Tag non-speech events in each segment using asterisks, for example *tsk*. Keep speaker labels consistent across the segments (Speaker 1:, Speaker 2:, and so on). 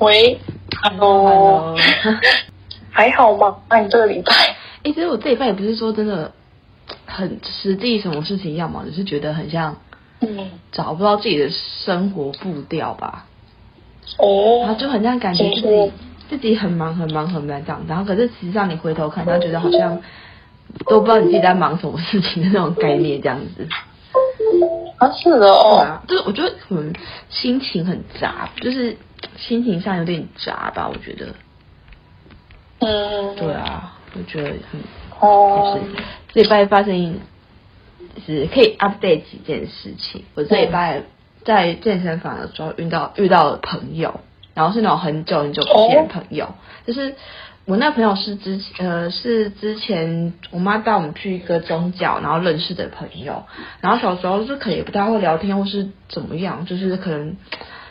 Speaker 1: 喂，Hello，还好吗？那你这个礼拜？哎、
Speaker 2: 欸，其实我这礼拜也不是说真的很实际，什么事情要忙，只是觉得很像，嗯，找不到自己的生活步调吧。哦，然后就很像感觉自己自己很忙很忙很忙这样，然后可是实际上你回头看，他觉得好像都不知道你自己在忙什么事情的那种概念这样子。
Speaker 1: 啊，是的哦，
Speaker 2: 对啊，就是我觉得可能心情很杂，就是心情上有点杂吧，我觉得。嗯。对啊，我觉得很哦，就是这礼拜发生是可以 update 几件事情。我这礼拜在健身房的时候遇到遇到了朋友，然后是那种很久很久不见的朋友，哦、就是。我那朋友是之前呃是之前我妈带我们去一个宗教，然后认识的朋友，然后小时候是可能也不太会聊天或是怎么样，就是可能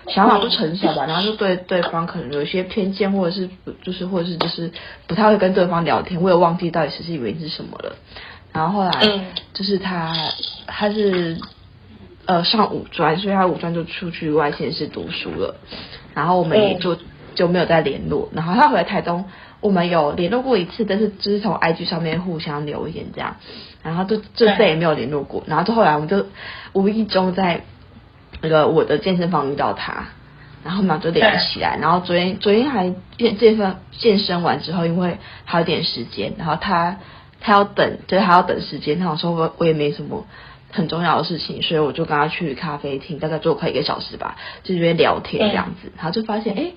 Speaker 2: 想法不成熟吧，然后就对对方可能有一些偏见，或者是不就是或者是就是不太会跟对方聊天，我也忘记到底实际原因是什么了。然后后来就是他他是呃上五专，所以他五专就出去外县市读书了，然后我们也就就没有再联络，然后他回来台东。我们有联络过一次，但是只是从 IG 上面互相留言这样，然后就就再也没有联络过。然后就后来我们就无意中在那个我的健身房遇到他，然后嘛就聊起来。然后昨天昨天还健健身健身完之后，因为还有点时间，然后他他要等，就是他要等时间。他说我我也没什么很重要的事情，所以我就跟他去咖啡厅，大概坐快一个小时吧，就这边聊天这样子。然后就发现哎。诶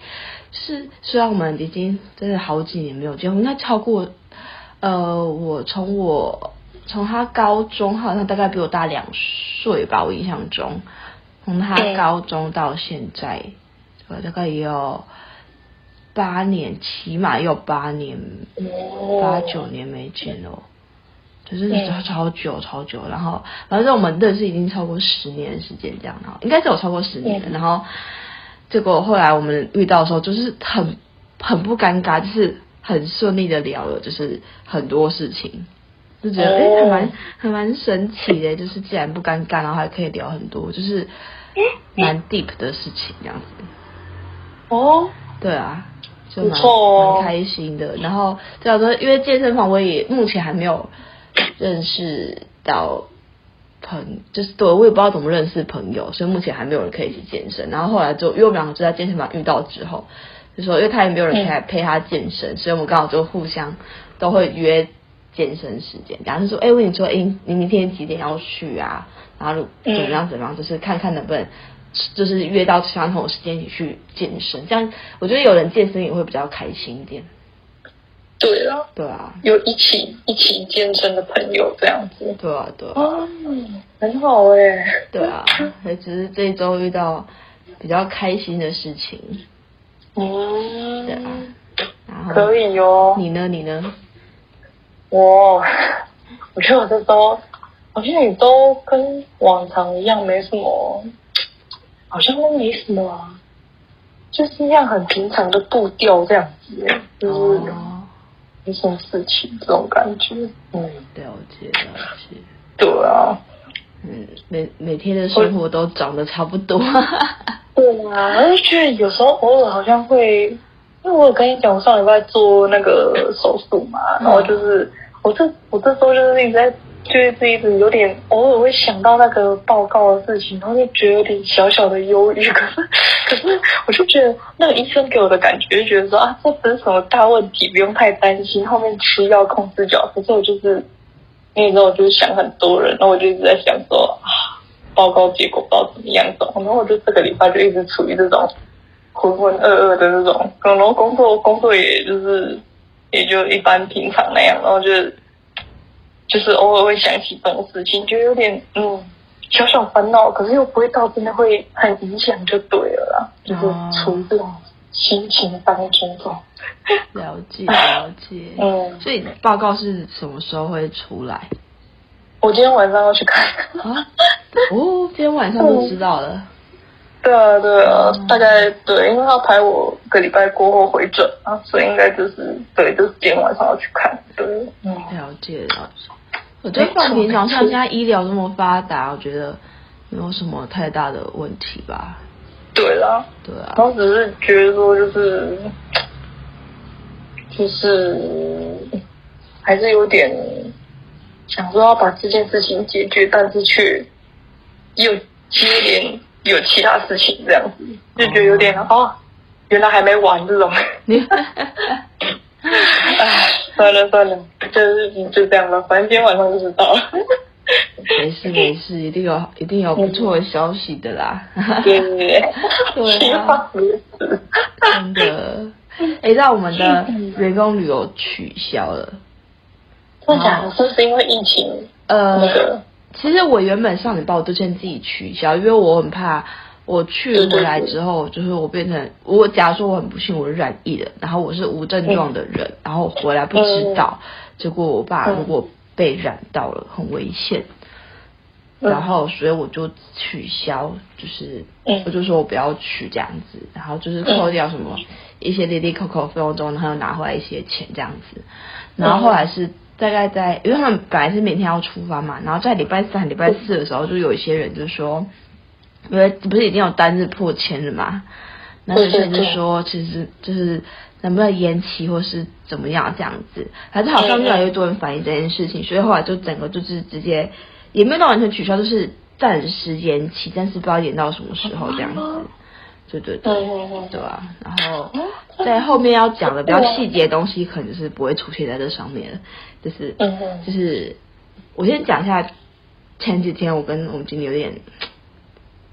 Speaker 2: 是，虽然我们已经真的好几年没有见，我应该超过，呃，我从我从他高中，好像大概比我大两岁吧，我印象中，从他高中到现在，我，大概也有八年，起码也有八年，八九年没见了，就是超超久超久，然后反正我们认识已经超过十年的时间这样，然后应该是有超过十年的，然后。结果后来我们遇到的时候，就是很很不尴尬，就是很顺利的聊了，就是很多事情，就觉得哎、欸，还蛮还蛮神奇的，就是既然不尴尬，然后还可以聊很多，就是蛮 deep 的事情这样子。哦，对啊，就蛮蛮开心的。然后这样说，因为健身房我也目前还没有认识到。朋就是对，我也不知道怎么认识朋友，所以目前还没有人可以一起健身。然后后来就因为我们两个就在健身房遇到之后，就说因为他也没有人可以陪他健身，所以我们刚好就互相都会约健身时间。然后就说，哎，我跟你说，哎，你明天几点要去啊？然后怎么样怎么样，就是看看能不能就是约到相同的时间一起去健身。这样我觉得有人健身也会比较开心一点。
Speaker 1: 对啊，对啊，有一起一起健身的朋友这样子，
Speaker 2: 对啊，对啊，哦，
Speaker 1: 很好哎，
Speaker 2: 对啊，还只是这一周遇到比较开心的事情，嗯，对啊，然后
Speaker 1: 可以哟，
Speaker 2: 你呢？你呢？
Speaker 1: 我，我觉得我这周好像也都跟往常一样，没什么，好像都没什么啊，就是一样很平常的步调这样子，就是。哦没什么事情，这种感觉，嗯，了解了解，对啊，
Speaker 2: 嗯，每每天的生活都长得差不多，
Speaker 1: 对啊，我就觉得有时候偶尔好像会，因为我有跟你讲，我上礼拜做那个手术嘛，然后就是我这我这时候就是一直在。就是一直有点偶尔会想到那个报告的事情，然后就觉得有点小小的忧郁。可是，可是我就觉得那个医生给我的感觉，就觉得说啊，这不是什么大问题，不用太担心。后面吃药控制脚，可是我就是那时候我就想很多人，然后我就一直在想说啊，报告结果不知道怎么样走。然后我就这个礼拜就一直处于这种浑浑噩噩的那种，然后工作工作也就是也就一般平常那样，然后就。就是偶尔会想起这种事情，就有点嗯小小烦恼，可是又不会到真的会很影响，就对了啦。就是处于这种心情当中，这种
Speaker 2: 了解了解。*laughs* 嗯，所以报告是什么时候会出来？
Speaker 1: 我今天晚上要去看
Speaker 2: 啊。哦，今天晚上就知道了。嗯、
Speaker 1: 对啊，对啊，嗯、大概对，因为他排我个礼拜过后回诊啊，所以应该就是对，就是今天晚上要去看。对，嗯，
Speaker 2: 了解了解。我觉得放平常，像现在医疗这么发达，我觉得没有什么太大的问题吧。
Speaker 1: 对啦，
Speaker 2: 对啊。
Speaker 1: 然后只是觉得说，就是就是还是有点想说要把这件事情解决，但是却又接连有其他事情这样子，就觉得有点哦，原来还没完这种。*laughs* 哎，算了算了，就是就这样吧，反正今天晚上就知道了。
Speaker 2: 没事没事，一定有一定有不错的消息的啦。
Speaker 1: 对对对，对啊，
Speaker 2: 真的。哎，让我们的员工旅游取消了。
Speaker 1: 真的假的？是不是因为疫情？
Speaker 2: 呃，那个，其实我原本上礼拜我都先自己取消，因为我很怕我去回来之后，就是我变成我假如说我很不幸我是染疫了，然后我是无症状的人，然后回来不知道，结果我爸如果被染到了，很危险。然后，所以我就取消，就是我就说我不要去这样子，然后就是扣掉什么一些哩哩扣扣费用中，然后又拿回来一些钱这样子。然后后来是大概在，因为他们本来是每天要出发嘛，然后在礼拜三、礼拜四的时候，就有一些人就说，因为不是已经有单日破千了嘛，那有些人就说，其实就是能不能延期或是怎么样这样子，还是好像越来越多人反映这件事情，所以后来就整个就是直接。也没有到完全取消，就是暂时延期，但是不知道延到什么时候这样子。对对对，对啊？然后在后面要讲的比较细节的东西，可能就是不会出现在这上面了。就是就是，我先讲一下前几天我跟我们经理有点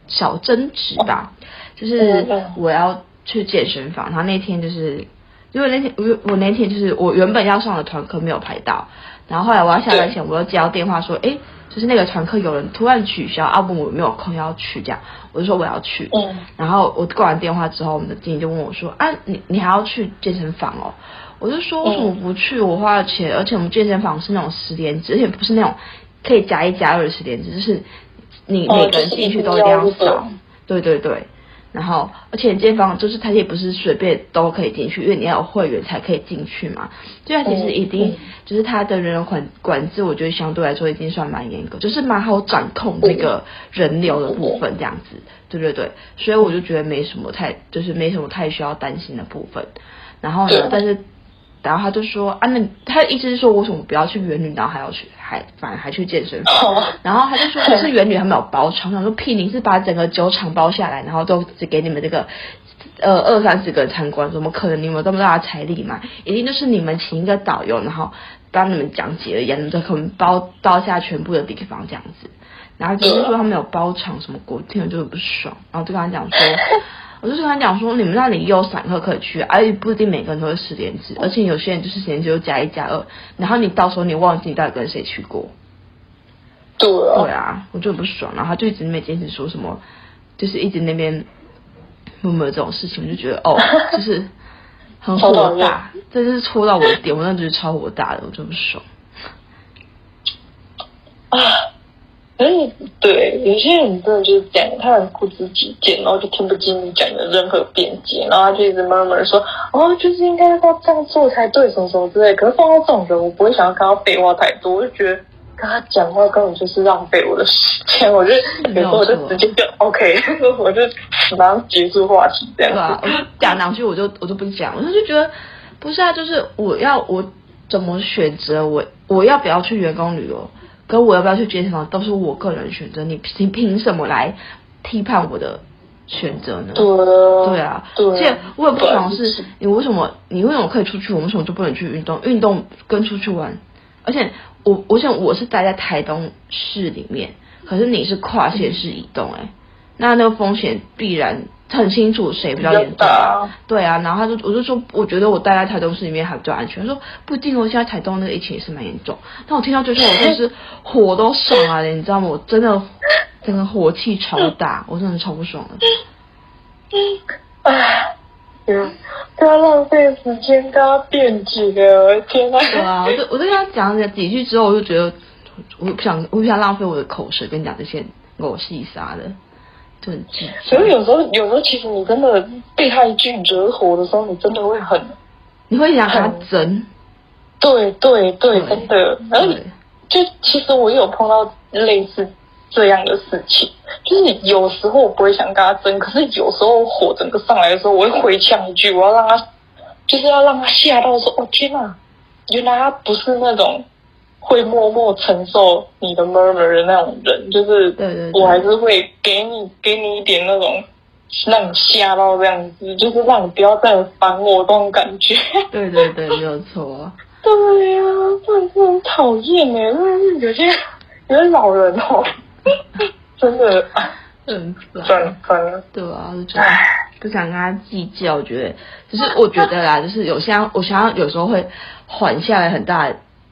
Speaker 2: 小争执吧。就是我要去健身房，然后那天就是因为那天我我那天就是我原本要上的团课没有排到，然后后来我要下班前，我又接到电话说，哎。就是那个团客有人突然取消，阿布我没有空要去，这样我就说我要去。嗯。然后我挂完电话之后，我们的经理就问我说：“啊，你你还要去健身房哦？”我就说：“为什么不去？我花了钱，而且我们健身房是那种十连制，而且不是那种可以加一加二的实联制，就是你每个人进去都一定要扫。对对对。”然后，而且健身房就是它也不是随便都可以进去，因为你要有会员才可以进去嘛。所以他其实已经就是它的人流管管制，我觉得相对来说已经算蛮严格，就是蛮好掌控这个人流的部分这样子。对对对，所以我就觉得没什么太就是没什么太需要担心的部分。然后呢，但是。然后他就说啊，那他的意思是说，为什么不要去元旅，然后还要去，还反而还去健身房？然后他就说，可是元旅他们有包场，我说屁，你是把整个酒厂包下来，然后都只给你们这个呃二三十个人参观，怎么可能？你们这么大的财力嘛？一定就是你们请一个导游，然后帮你们讲解而已，你们可能包包下全部的地方这样子。然后只是说他们有包场什么，我听了就很不爽，然后就跟他讲说。我就跟他讲说，你们那里也有散客可以去，而且不一定每个人都是十点制，而且有些人就是实联制就加一加二，然后你到时候你忘记你到底跟谁去过。
Speaker 1: 对啊。
Speaker 2: 对啊，我就很不爽，然后他就一直没坚持说什么，就是一直那边有没有这种事情，我就觉得哦，*laughs* 就是很火大，这就是戳到我的点，我那就是超火大的，我就不爽。
Speaker 1: 啊。所以，对，有些人真的就是这样，他很固执己见，然后就听不进你讲的任何辩解，然后他就一直 murmur 说，哦，就是应该要这样做才对，什么什么之类。可是碰到这种人，我不会想要跟他废话太多，我就觉得跟他讲话根本就是浪费我的时间。我就 *laughs* 有时候 *laughs* 我就直接就 OK，我就马上结束话题这样子。对啊，
Speaker 2: 我就讲两句，我就我就不讲，我就觉得不是啊，就是我要我怎么选择，我我要不要去员工旅游？跟我要不要去健身房都是我个人选择，你你凭什么来批判我的选择呢？
Speaker 1: 对，
Speaker 2: 对啊，而且我也不爽是，你为什么你为什么可以出去，我为什么就不能去运动？运动跟出去玩，而且我我想我是待在台东市里面，可是你是跨县市移动，欸，哎，那那个风险必然。很清楚谁比较严重，啊，对啊，然后他就我就说，我觉得我待在台东市里面还比较安全。他说不一定哦，现在台东那个疫情也是蛮严重。但我听到最后，我就是火都上来了，你知道吗？我真的整个火气超大，我真的超不爽的。
Speaker 1: 哎，嗯，不要浪费时间跟他辩解了，天哪！
Speaker 2: 对啊，我就我就跟他讲了几句之后，我就觉得我不想我不想浪费我的口舌跟你讲这些狗屁啥的。对，
Speaker 1: 所以有时候，有时候其实你真的被他一句惹火的时候，你真的会很，
Speaker 2: 你会想跟他争。
Speaker 1: 对对对，真的。然后就其实我有碰到类似这样的事情。就是有时候我不会想跟他争，可是有时候火整个上来的时候，我会回呛一句，我要让他，就是要让他吓到说：“哦天哪，原来他不是那种会默默承受你的 murmur 的那种人。”就是，对对，我还是会给你给你一点那种让你吓到这样子，就是让你不要再烦我这种感觉。*laughs*
Speaker 2: 对对对，没有错。
Speaker 1: 对呀、啊，真的是很讨厌哎，真的是有些有些老人哦。*laughs* 真的，嗯，算算了，
Speaker 2: 对啊，就觉得不想跟他计较。我觉得，就是我觉得啦，就是有些，我想要有时候会缓下来很大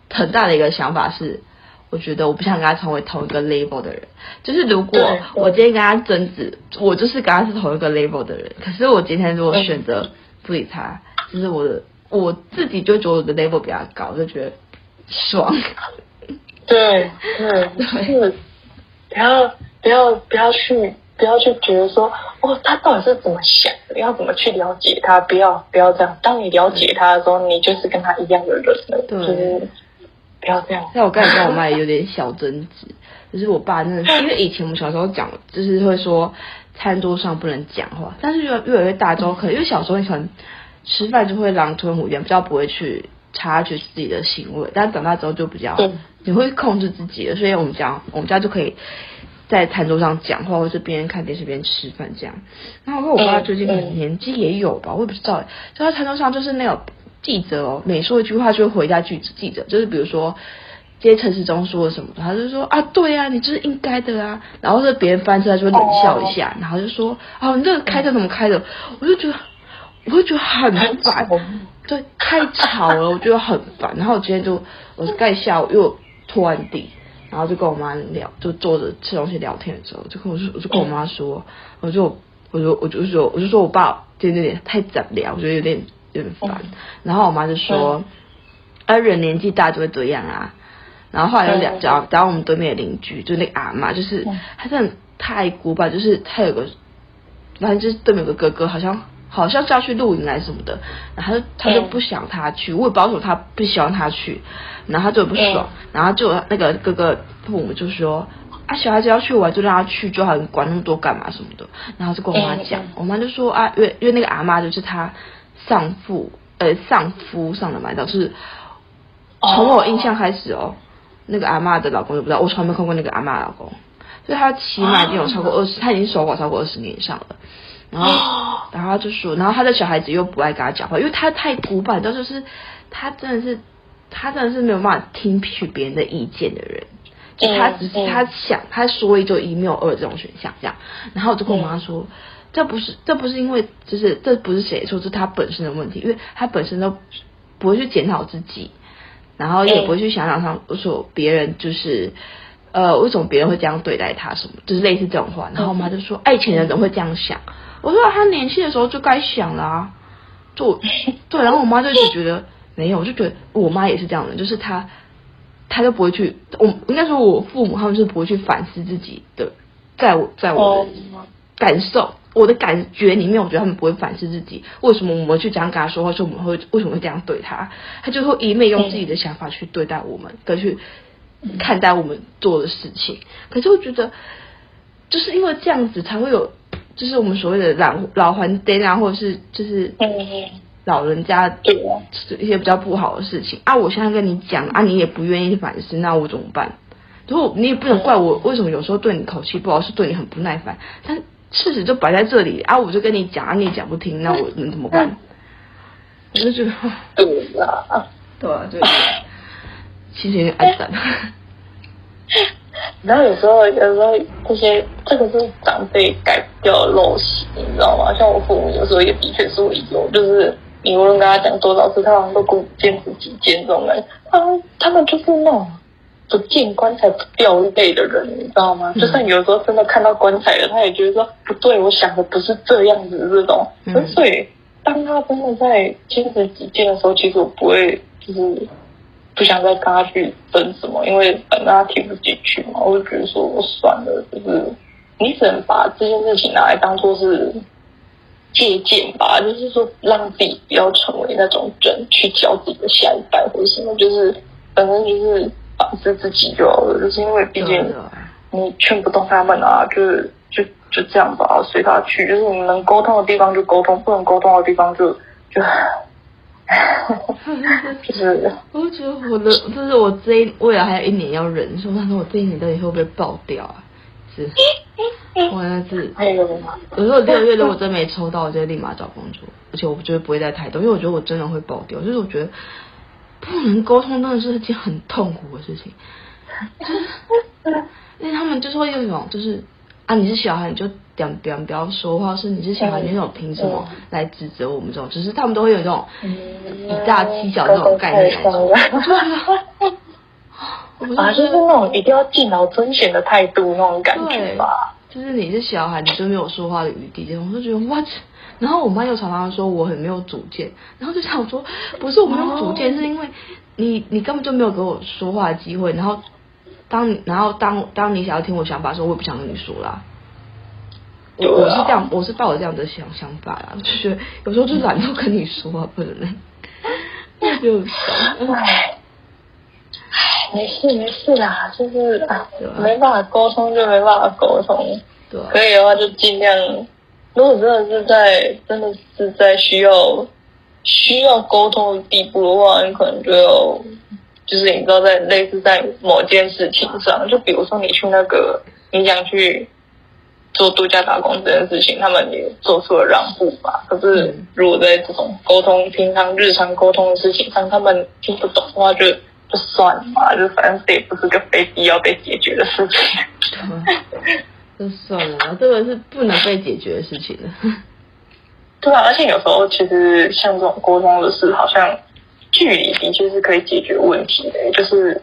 Speaker 2: 很大的一个想法是，我觉得我不想跟他成为同一个 level 的人。就是如果我今天跟他争执，我就是跟他是同一个 level 的人。可是我今天如果选择不理他，就是我的我自己就觉得我的 level 比较高，就觉得爽。
Speaker 1: 对对对，不要。不要不要去不要去觉得说哦，他到底是怎么想的？要怎么去了解他？不要不要这样。当你了解他的时候，你就是跟他一样的人了。对，就是不要这样。
Speaker 2: 像我刚才跟我妈也有点小争执，就是我爸真的是，因为以前我们小时候讲，就是会说餐桌上不能讲话，但是越越来越大之后，可能因为小时候你可能吃饭就会狼吞虎咽，比较不会去察觉自己的行为，但是长大之后就比较你会控制自己了，所以我们家我们家就可以。在餐桌上讲话，或是边看电视边吃饭这样。然后我跟我爸最近可能年纪也有吧，我也不知道。就在餐桌上，就是那种记者哦，每说一句话就会回一下句子。记者就是比如说，这些陈时中说了什么，他就说啊，对呀、啊，你这是应该的啊。然后是别人翻出来就会冷笑一下，然后就说啊，你这个开车怎么开的？我就觉得，我就觉得很烦，对，太吵了，我觉得很烦。然后我今天就，我是盖下午又拖完地。然后就跟我妈聊，就坐着吃东西聊天的时候，就跟我说，我就跟我妈说，我就我就我就说，我就说我爸今天有点太杂了，我觉得有点有点烦。然后我妈就说，啊人年纪大就会这样啊。然后后来就聊，讲讲我们对面的邻居，就那个阿妈，就是她真的太古板，就是她有个，反正就是对面有个哥哥，好像。好像是要去露营来什么的，然后她就不想他去，我也不知道为什么他不希望他去，然后她就不爽，然后就那个哥哥父母就说啊，小孩子要去玩就让他去，就好，你管那么多干嘛什么的，然后就跟我妈讲，我妈就说啊，因为因为那个阿妈就是他丧父呃丧夫上的嘛，就是从我印象开始哦，那个阿妈的老公就不知道，我从来没看过那个阿妈老公，所以他起码已经有超过二十，他已经守寡超过二十年以上了。然后，然后他就说，然后他的小孩子又不爱跟他讲话，因为他太古板，到就是他真的是，他真的是没有办法听取别人的意见的人，就他只是他想，他说一就一，没有二这种选项这样。然后我就跟我妈说，这不是，这不是因为，就是这不是谁说，是他本身的问题，因为他本身都不会去检讨自己，然后也不会去想想他说别人就是。呃，为什么别人会这样对待他？什么就是类似这种话。然后我妈就说：“爱情人怎么会这样想？”我说：“他年轻的时候就该想啦、啊。”就 *laughs* 对，然后我妈就一直觉得没有，我就觉得我妈也是这样的，就是她，她就不会去。我应该说，我父母他们是不会去反思自己的，在我在我的感受、我的感觉里面，我觉得他们不会反思自己。为什么我们去这样跟他说话？说我们会为什么会这样对他？他就会一味用自己的想法去对待我们，跟去。看待我们做的事情，可是我觉得，就是因为这样子才会有，就是我们所谓的老老还爹啊，或者是就是老人家一些比较不好的事情啊。我现在跟你讲啊，你也不愿意反思，那我怎么办？然后你也不能怪我，为什么有时候对你口气不好，是对你很不耐烦。但事实就摆在这里啊，我就跟你讲，你也讲不听，那我能怎么办？我就觉得对啊，对啊，对。其实有点爱烦，
Speaker 1: 然后有时候，有时候这些这个是长辈改不掉的陋习，你知道吗？像我父母有时候也的确是会有，就是你无论跟他讲多少次，他好像都固执自己见这种人。他们他们就是那种不见棺材不掉泪的人，你知道吗？嗯、就算有时候真的看到棺材了，他也觉得说不对，我想的不是这样子这种。嗯、所以当他真的在坚持己见的时候，其实我不会就是。不想再跟他去争什么，因为反正他听不进去嘛。我就觉得说，我算了，就是你只能把这件事情拿来当做是借鉴吧，就是说让自己不要成为那种人，去教自己的下一代或者什么，就是反正就是反思自己就好了。就是因为毕竟你劝不动他们啊，就是就就这样吧，随他去。就是你能沟通的地方就沟通，不能沟通的地方就就，就 *laughs* 是。*laughs*
Speaker 2: 我觉得我的就是我这一未来还有一年要忍受，但是我这一年到底会不会爆掉啊？是，*laughs* 我那是。还有吗？有时候六月如果真没抽到，我就立马找工作，而且我觉得不会再太多，因为我觉得我真的会爆掉。就是我觉得不能沟通，真的是一件很痛苦的事情。就是因为他们就是会用一种，就是啊，你是小孩，你就点点不要说话，是你是小孩，你那种凭什么来指责我们这种？只是他们都会有这种以大欺小这种概念。*laughs*
Speaker 1: 啊，就是那种一定要敬老尊贤的态度那种感觉吧。
Speaker 2: 就是你是小孩，你就没有说话的余地。这种我就觉得 what？然后我妈又常常说我很没有主见，然后就想说，不是我没有主见，是因为你你根本就没有给我说话的机会，然后。当你然后当当你想要听我想法的时候，我也不想跟你说啦。我我是这样，我是抱着这样的想想法啦，就是有时候就懒得跟你说话，不能，就
Speaker 1: 没事没事啦，就是啊，没办法沟通就没办法沟通，对，可以的话就尽量。如果真的是在真的是在需要需要沟通的地步的话，你可能就要。就是你知道，在类似在某件事情上，就比如说你去那个你想去做度假打工这件事情，他们也做出了让步吧。可是如果在这种沟通、平常日常沟通的事情上，他们听不懂的话，就就算了嘛，就反正这也不是个非必要被解决的事情。*laughs*
Speaker 2: 就算了，这个是不能被解决的事情。*laughs*
Speaker 1: 对啊，而且有时候其实像这种沟通的事，好像。距离的确是可以解决问题的，就是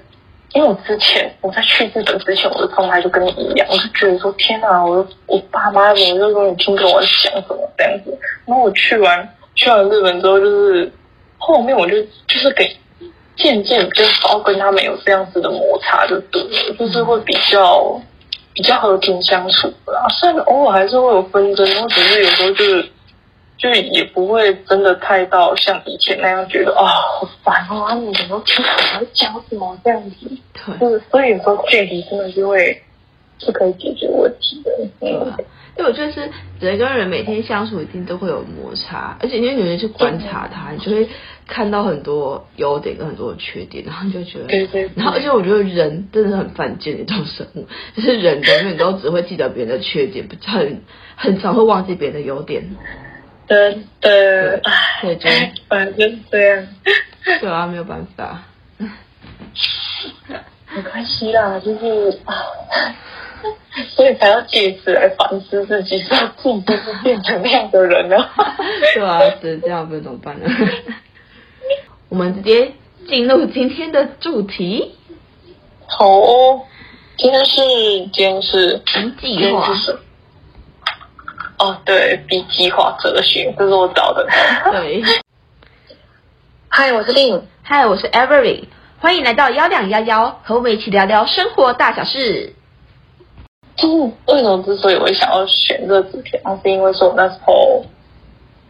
Speaker 1: 因为我之前我在去日本之前，我的状态就跟你一样，我就觉得说天哪，我我爸妈怎么就说你听懂我在讲什么这样子？然后我去完去完日本之后，就是后面我就就是给渐渐就少跟他们有这样子的摩擦，就对了，就是会比较比较和平相处啦。虽然偶尔还是会有纷争，然后只是有时候就是。就也不会真的太到像以前那样觉得啊、哦、好烦哦，你怎么听我在讲什么这样子？对，就是所以有时候距离真的就会是可以解决问题的。嗯，
Speaker 2: 对，我觉得是人跟人每天相处一定都会有摩擦，而且因为有人去观察他，你就会看到很多优点跟很多的缺点，然后就觉得，对对，对。然后而且我觉得人真的是很犯贱的一种生物，就是人永远都只会记得别人的缺点，不很很常会忘记别人的优点。
Speaker 1: 对对，唉，反正就是这样。
Speaker 2: 对啊，没有办法。
Speaker 1: 没关系啦，就是啊，*laughs* 所以才要借此来反思自己，说自己就是变成那样的人了。
Speaker 2: 对啊，是这样，不然怎么办呢？我们直接进入今天的主题。
Speaker 1: 好哦，今天是今天是
Speaker 2: 计划。
Speaker 1: 哦，对，B 计划哲学，这是我找的。
Speaker 2: 对。*laughs*
Speaker 1: 嗨，我是 Lin。
Speaker 2: 嗨，我是 Avery。欢迎来到幺两幺幺，和我们一起聊聊生活大小事。
Speaker 1: 就是为什么之所以我想要选这支片，是因为说我那时候，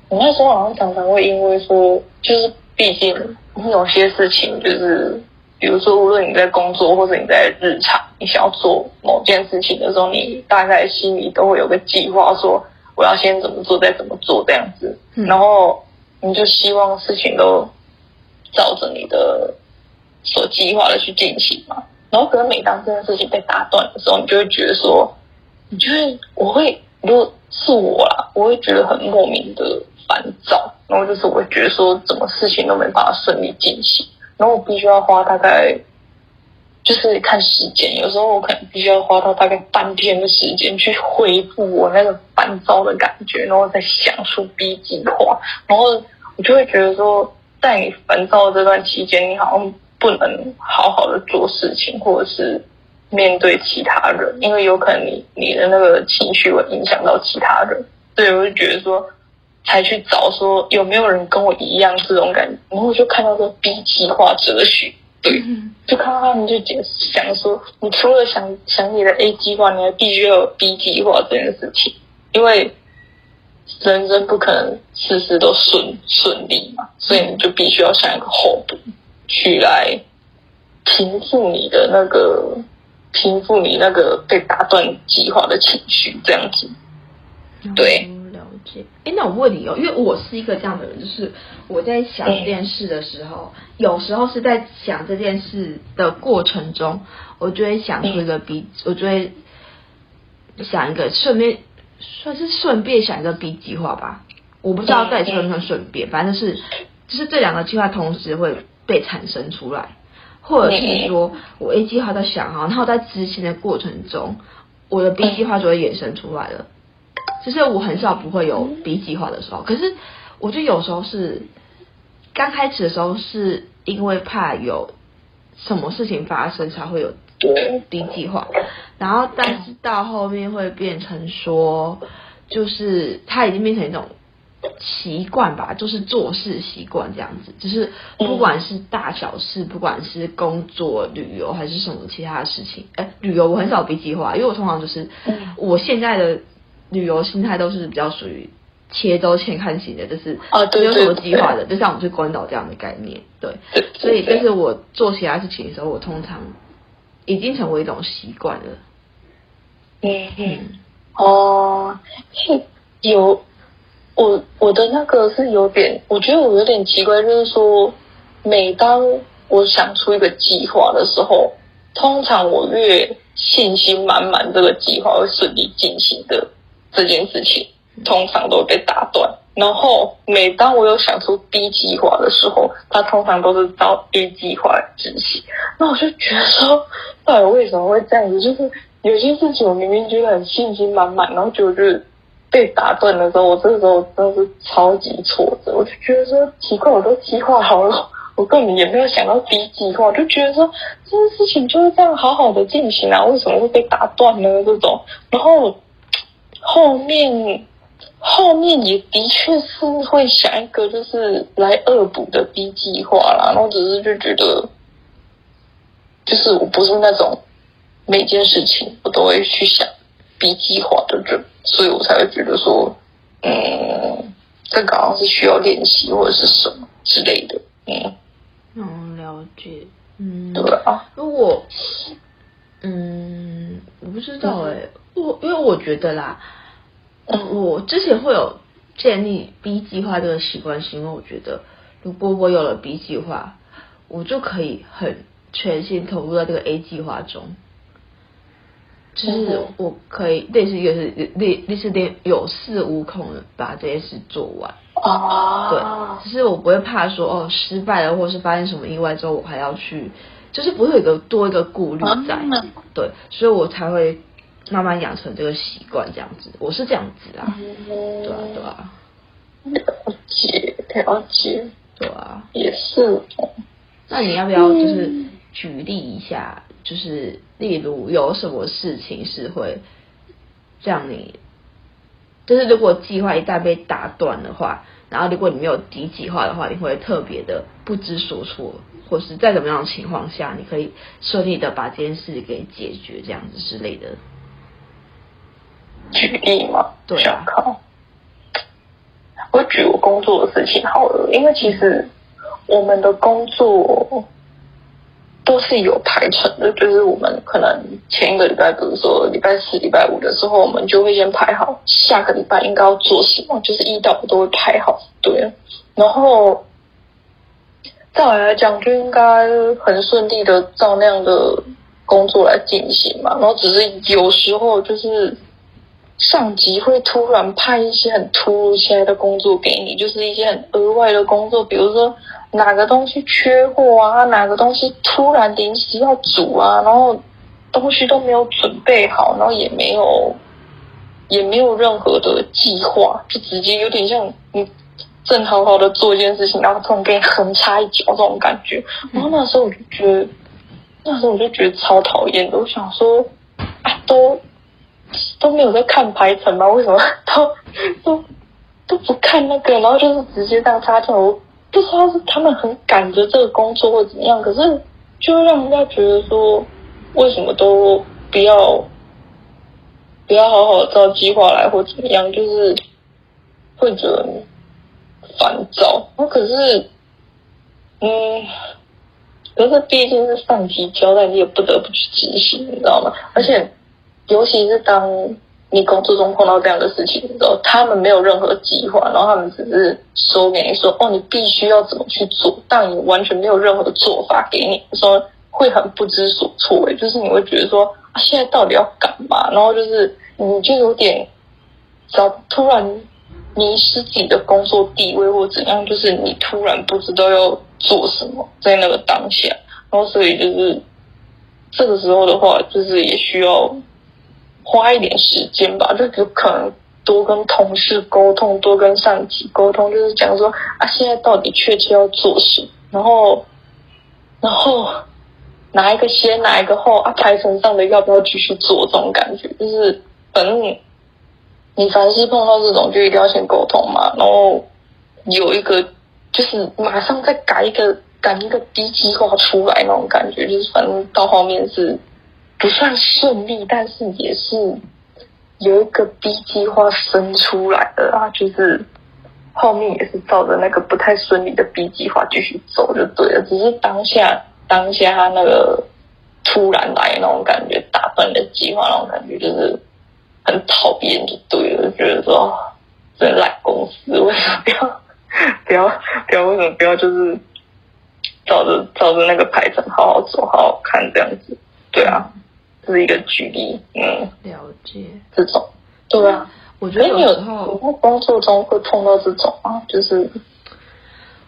Speaker 1: 我那时候好像常常会因为说，就是毕竟你有些事情，就是比如说，无论你在工作或者你在日常，你想要做某件事情的时候，你大概心里都会有个计划，说。我要先怎么做，再怎么做这样子，然后你就希望事情都照着你的所计划的去进行嘛。然后可能每当这件事情被打断的时候，你就会觉得说，你就会，我会，如果是我啦，我会觉得很莫名的烦躁。然后就是我会觉得说，怎么事情都没办法顺利进行，然后我必须要花大概。就是看时间，有时候我可能必须要花到大概半天的时间去恢复我那个烦躁的感觉，然后再想出 B 计划，然后我就会觉得说，在你烦躁的这段期间，你好像不能好好的做事情，或者是面对其他人，因为有可能你你的那个情绪会影响到其他人。对，我就觉得说，才去找说有没有人跟我一样这种感觉，然后我就看到说 B 计划哲学。对，就看到他们就解想说，你除了想想你的 A 计划，你还必须要有 B 计划这件事情，因为人生不可能事事都顺顺利嘛，所以你就必须要想一个后补，去来平复你的那个平复你那个被打断计划的情绪，这样子。对，
Speaker 2: 了解。哎，那我问你哦，因为我是一个这样的人，就是我在想这件事的时候，嗯、有时候是在想这件事的过程中，我就会想出一个 B，、嗯、我就会想一个顺便算是顺便想一个 B 计划吧。我不知道到底算不算顺便，反正是就是这两个计划同时会被产生出来，或者是说我 A 计划在想哈，然后在执行的过程中，我的 B 计划就会衍生出来了。其实我很少不会有 B 计划的时候，可是我觉得有时候是刚开始的时候，是因为怕有什么事情发生才会有 B 计划，然后但是到后面会变成说，就是它已经变成一种习惯吧，就是做事习惯这样子，就是不管是大小事，不管是工作、旅游还是什么其他的事情，哎，旅游我很少 B 计划，因为我通常就是我现在的。旅游心态都是比较属于切都先看型的，就是没有什么计划的，就像我们去关岛这样的概念，对。所以，但是我做其他事情的时候，我通常已经成为一种习惯了。
Speaker 1: 嗯嗯。哦，有我我的那个是有点，我觉得我有点奇怪，就是说，每当我想出一个计划的时候，通常我越信心满满，这个计划会顺利进行的。这件事情通常都会被打断，然后每当我有想出 B 计划的时候，它通常都是照 A 计划来执行。那我就觉得说，到底为什么会这样子？就是有些事情我明明觉得很信心满满，然后就是被打断的时候，我这个时候真的是超级挫折。我就觉得说奇怪，我都计划好了，*laughs* 我根本也没有想到 B 计划，就觉得说这件事情就是这样好好的进行啊，为什么会被打断呢？这种，然后。后面，后面也的确是会想一个，就是来恶补的 B 计划啦。然后只是就觉得，就是我不是那种每件事情我都会去想 B 计划的人，所以我才会觉得说，嗯，这个好像是需要练习或者是什么之类的。嗯，
Speaker 2: 嗯，了解。嗯，
Speaker 1: 对啊。
Speaker 2: 如果，嗯，我不知道哎、欸。嗯我因为我觉得啦，嗯，我之前会有建立 B 计划这个习惯，是因为我觉得如果我有了 B 计划，我就可以很全心投入到这个 A 计划中，就是我可以类似一个是类类似点有恃无恐的把这件事做完。哦，对，只是我不会怕说哦失败了，或是发生什么意外之后我还要去，就是不会有一个多一个顾虑在，对，所以我才会。慢慢养成这个习惯，这样子，我是这样子啊，嗯、对啊，对啊，
Speaker 1: 了解，了解，
Speaker 2: 对啊，
Speaker 1: 也是。
Speaker 2: 那你要不要就是举例一下，嗯、就是例如有什么事情是会让你，就是如果计划一旦被打断的话，然后如果你没有底计划的话，你会特别的不知所措，或是在怎么样的情况下，你可以顺利的把这件事给解决，这样子之类的。
Speaker 1: 举例嘛，
Speaker 2: 对啊。
Speaker 1: 我举我工作的事情好了，因为其实我们的工作都是有排程的，就是我们可能前一个礼拜，比如说礼拜四、礼拜五的时候，我们就会先排好下个礼拜应该要做什么，就是一到五都会排好，对。然后照理来讲，就应该很顺利的照那样的工作来进行嘛。然后只是有时候就是。上级会突然派一些很突如其来的工作给你，就是一些很额外的工作，比如说哪个东西缺货啊，哪个东西突然临时要煮啊，然后东西都没有准备好，然后也没有也没有任何的计划，就直接有点像你正好好的做一件事情，然后突然给你横插一脚这种感觉。然后那时候我就觉得，那时候我就觉得超讨厌的，我想说啊都。都没有在看排程吗？为什么都都都不看那个？然后就是直接这样插进。我不知道是他们很赶着这个工作或怎么样，可是就让人家觉得说，为什么都不要不要好好照计划来或怎么样，就是会觉得烦躁。那可是，嗯，可是毕竟是上级交代，你也不得不去执行，你知道吗？而且，尤其是当你工作中碰到这样的事情的时候，他们没有任何计划，然后他们只是说给你说，哦，你必须要怎么去做，但你完全没有任何做法给你，说会很不知所措。诶，就是你会觉得说，啊，现在到底要干嘛？然后就是你就有点，找突然。迷失自己的工作地位或怎样，就是你突然不知道要做什么，在那个当下，然后所以就是这个时候的话，就是也需要花一点时间吧，就有可能多跟同事沟通，多跟上级沟通，就是讲说啊，现在到底确切要做什么，然后然后哪一个先，哪一个后啊，排程上的要不要继续做，这种感觉就是反正。你凡是碰到这种，就一定要先沟通嘛，然后有一个就是马上再改一个改一个 B 计划出来那种感觉，就是反正到后面是不算顺利，但是也是有一个 B 计划生出来的啊，就是后面也是照着那个不太顺利的 B 计划继续走就对了，只是当下当下他那个突然来那种感觉，打断的计划那种感觉就是。很讨厌就对了，觉得说真懒公司，为什么不要不要 *laughs* 不要？为什么不要就是照着照着那个排程好好走，好好看这样子？对啊，是一个举例。嗯，
Speaker 2: 了解
Speaker 1: 这种。对啊，
Speaker 2: 我觉得有时候
Speaker 1: 我在工作中会碰到这种啊，就是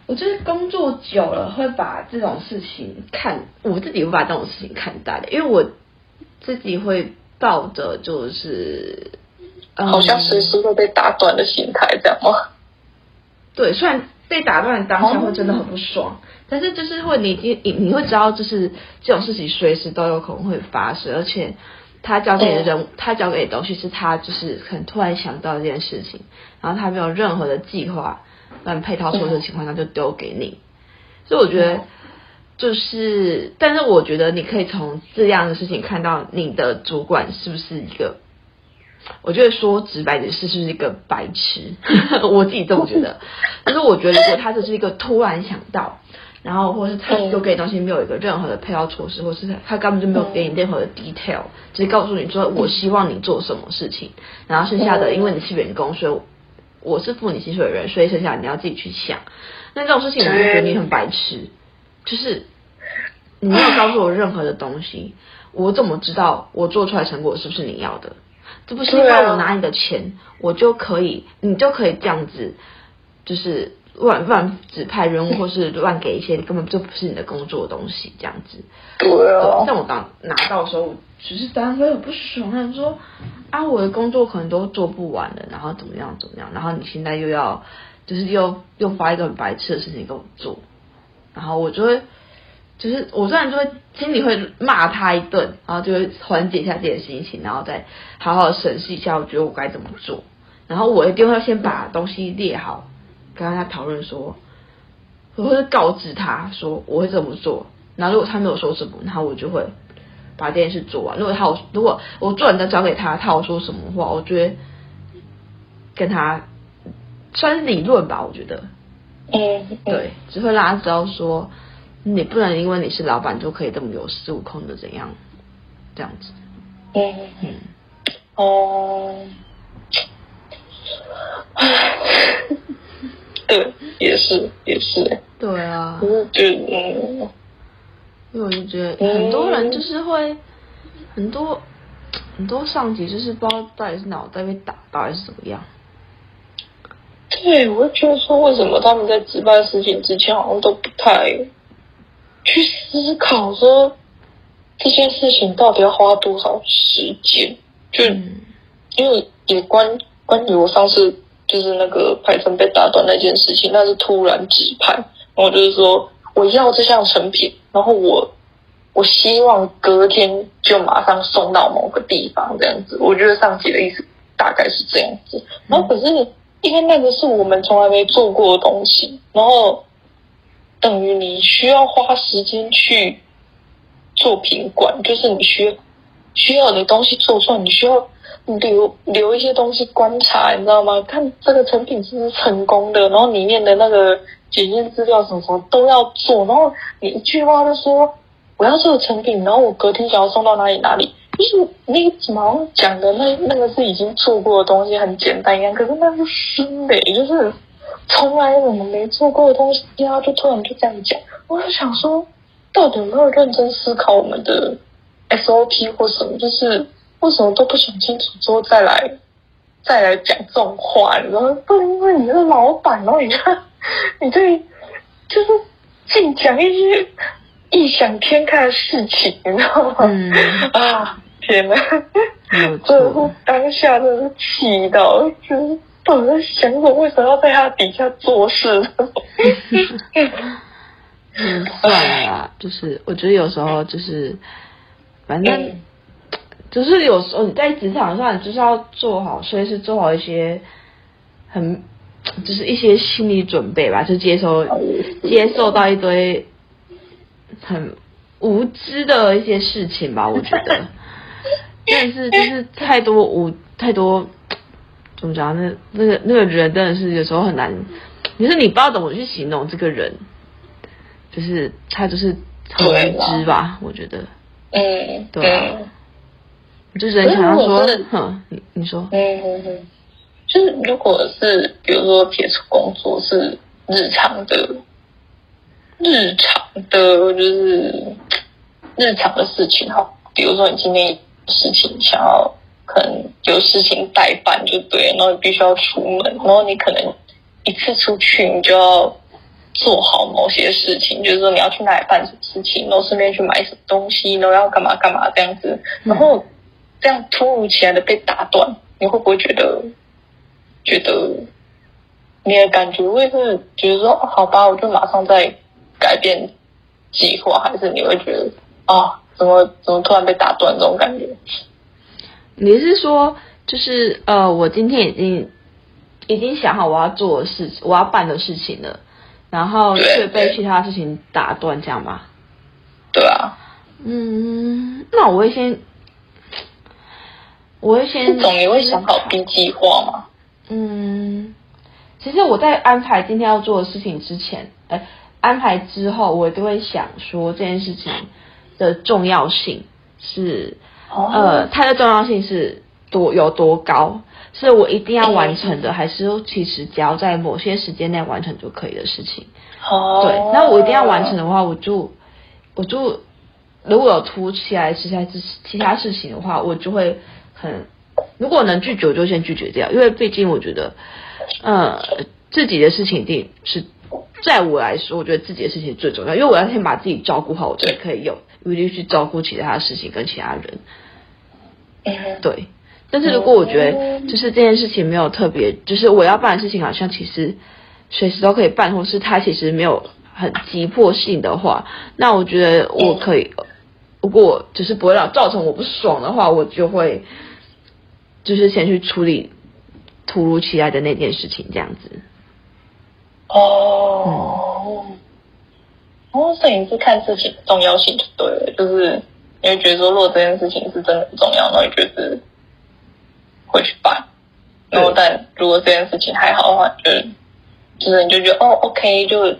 Speaker 2: 我觉得工作久了会把这种事情看，我自己会把这种事情看大的，因为我自己会。抱着就是，
Speaker 1: 好像随时会被打断的心态，这样吗？
Speaker 2: 对，虽然被打断当下会真的很不爽，嗯、但是就是会你你你会知道，就是这种事情随时都有可能会发生，而且他交给你的人，嗯、他交给你的东西是他就是很突然想到这件事情，然后他没有任何的计划，让配套措施的情况下就丢给你，所以我觉得。就是，但是我觉得你可以从这样的事情看到你的主管是不是一个，我觉得说直白点是是不是一个白痴，*laughs* 我自己这么觉得。但是我觉得如果他只是一个突然想到，然后或是他丢给东西没有一个任何的配套措施，或是他他根本就没有给你任何的 detail，只是告诉你说我希望你做什么事情，然后剩下的因为你是员工，所以我是付你薪水的人，所以剩下你要自己去想。那这种事情我就觉得你很白痴。就是 *laughs* 你没有告诉我任何的东西，我怎么知道我做出来成果是不是你要的？这不是因为我拿你的钱，我就可以，你就可以这样子，就是乱乱指派任务，*laughs* 或是乱给一些根本就不是你的工作的东西，这样子。
Speaker 1: 对啊。
Speaker 2: 但我当拿到的时候，只是当时很不爽，说啊，我的工作可能都做不完了，然后怎么样怎么样，然后你现在又要，就是又又发一个很白痴的事情给我做。然后我就会，就是我虽然就会心里会骂他一顿，然后就会缓解一下自己的心情，然后再好好审视一下，我觉得我该怎么做。然后我一定会先把东西列好，跟他讨论说，我会告知他说我会这么做。然后如果他没有说什么，然后我就会把这件事做完。如果他有，如果我做完再交给他，他有说什么话，我觉得跟他算是理论吧，我觉得。
Speaker 1: 嗯，
Speaker 2: 对，只会让他知道说，你不能因为你是老板就可以这么有恃无恐的怎样，这样子。
Speaker 1: 嗯嗯。哦。*laughs* 对，也是也是。
Speaker 2: 对啊。
Speaker 1: 嗯，就嗯。
Speaker 2: 因为我就觉得很多人就是会，嗯、很多很多上级就是不知道到底是脑袋被打到还是怎么样。
Speaker 1: 对，我就觉得说，为什么他们在值班事情之前，好像都不太去思考说这件事情到底要花多少时间？就、嗯、因为也关关于我上次就是那个排程被打断那件事情，那是突然指派，然后就是说我要这项成品，然后我我希望隔天就马上送到某个地方，这样子。我觉得上级的意思大概是这样子，然后可是。因为那个是我们从来没做过的东西，然后等于你需要花时间去做品管，就是你需要需要的东西做出来，你需要留留一些东西观察，你知道吗？看这个成品是不是成功的，然后里面的那个检验资料什么什么都要做，然后你一句话就说我要这个成品，然后我隔天想要送到哪里哪里，就是你怎么讲的那那个是已经做过的东西，很简单一样，可是那是新的，就是从来我们没做过的东西，然后就突然就这样讲，我就想说，到底有没有认真思考我们的 SOP 或什么？就是为什么都不想清楚之后再来？再来讲这种话，你知道吗？不因为你是老板，然后你看，你对，就是净讲一些异想天开的事情，你知道吗？嗯、啊，天哪！这当下真的是气到，就是到底在想什么？为什么要在他底下做事？
Speaker 2: 嗯，算了啦，就是我觉得有时候就是，反正。嗯就是有时候你在职场上，你就是要做好，所以是做好一些很，就是一些心理准备吧，就接受接受到一堆很无知的一些事情吧，我觉得。*laughs* 但是就是太多无太多，怎么讲？那那个那个人真的是有时候很难，就是你不知道怎么去形容这个人，就是他就是很无知吧，我觉得。
Speaker 1: 嗯，
Speaker 2: 对啊。就是想要说，哼，你你说，
Speaker 1: 嗯嗯嗯，就是如果是比如说撇除工作是日常的，日常的，就是日常的事情哈，比如说你今天事情想要，可能有事情代办就对，然后你必须要出门，然后你可能一次出去你就要做好某些事情，就是说你要去哪里办什么事情，然后顺便去买什么东西，然后要干嘛干嘛这样子，然后。这样突如其来的被打断，你会不会觉得觉得你的感觉会是觉得说好吧，我就马上再改变计划，还是你会觉得啊，怎么怎么突然被打断这种感觉？
Speaker 2: 你是说就是呃，我今天已经已经想好我要做的事情，我要办的事情了，然后却被其他事情打断，这样吗？
Speaker 1: 对啊。
Speaker 2: 嗯，那我会先。我会先，
Speaker 1: 总也会想好 B 计划吗？
Speaker 2: 嗯，其实我在安排今天要做的事情之前，哎，安排之后，我都会想说这件事情的重要性是，哦、呃，它的重要性是多有多高，是我一定要完成的，还是其实只要在某些时间内完成就可以的事情？
Speaker 1: 哦，
Speaker 2: 对，那我一定要完成的话，我就我就如果有突起来其他事其他事情的话，我就会。很，如果能拒绝，我就先拒绝掉，因为毕竟我觉得，呃，自己的事情一定是，在我来说，我觉得自己的事情最重要，因为我要先把自己照顾好，我才可以有余力去照顾其他的事情跟其他人。对，但是如果我觉得就是这件事情没有特别，就是我要办的事情好像其实随时都可以办，或是它其实没有很急迫性的话，那我觉得我可以，如果只是不会让造成我不爽的话，我就会。就是先去处理突如其来的那件事情，这样子。
Speaker 1: 哦，哦，摄影师看事情重要性就对了，就是你会觉得说，如果这件事情是真的很重要，那你就是会去办。然后，但如果这件事情还好的话，就就是你就觉得哦，OK，就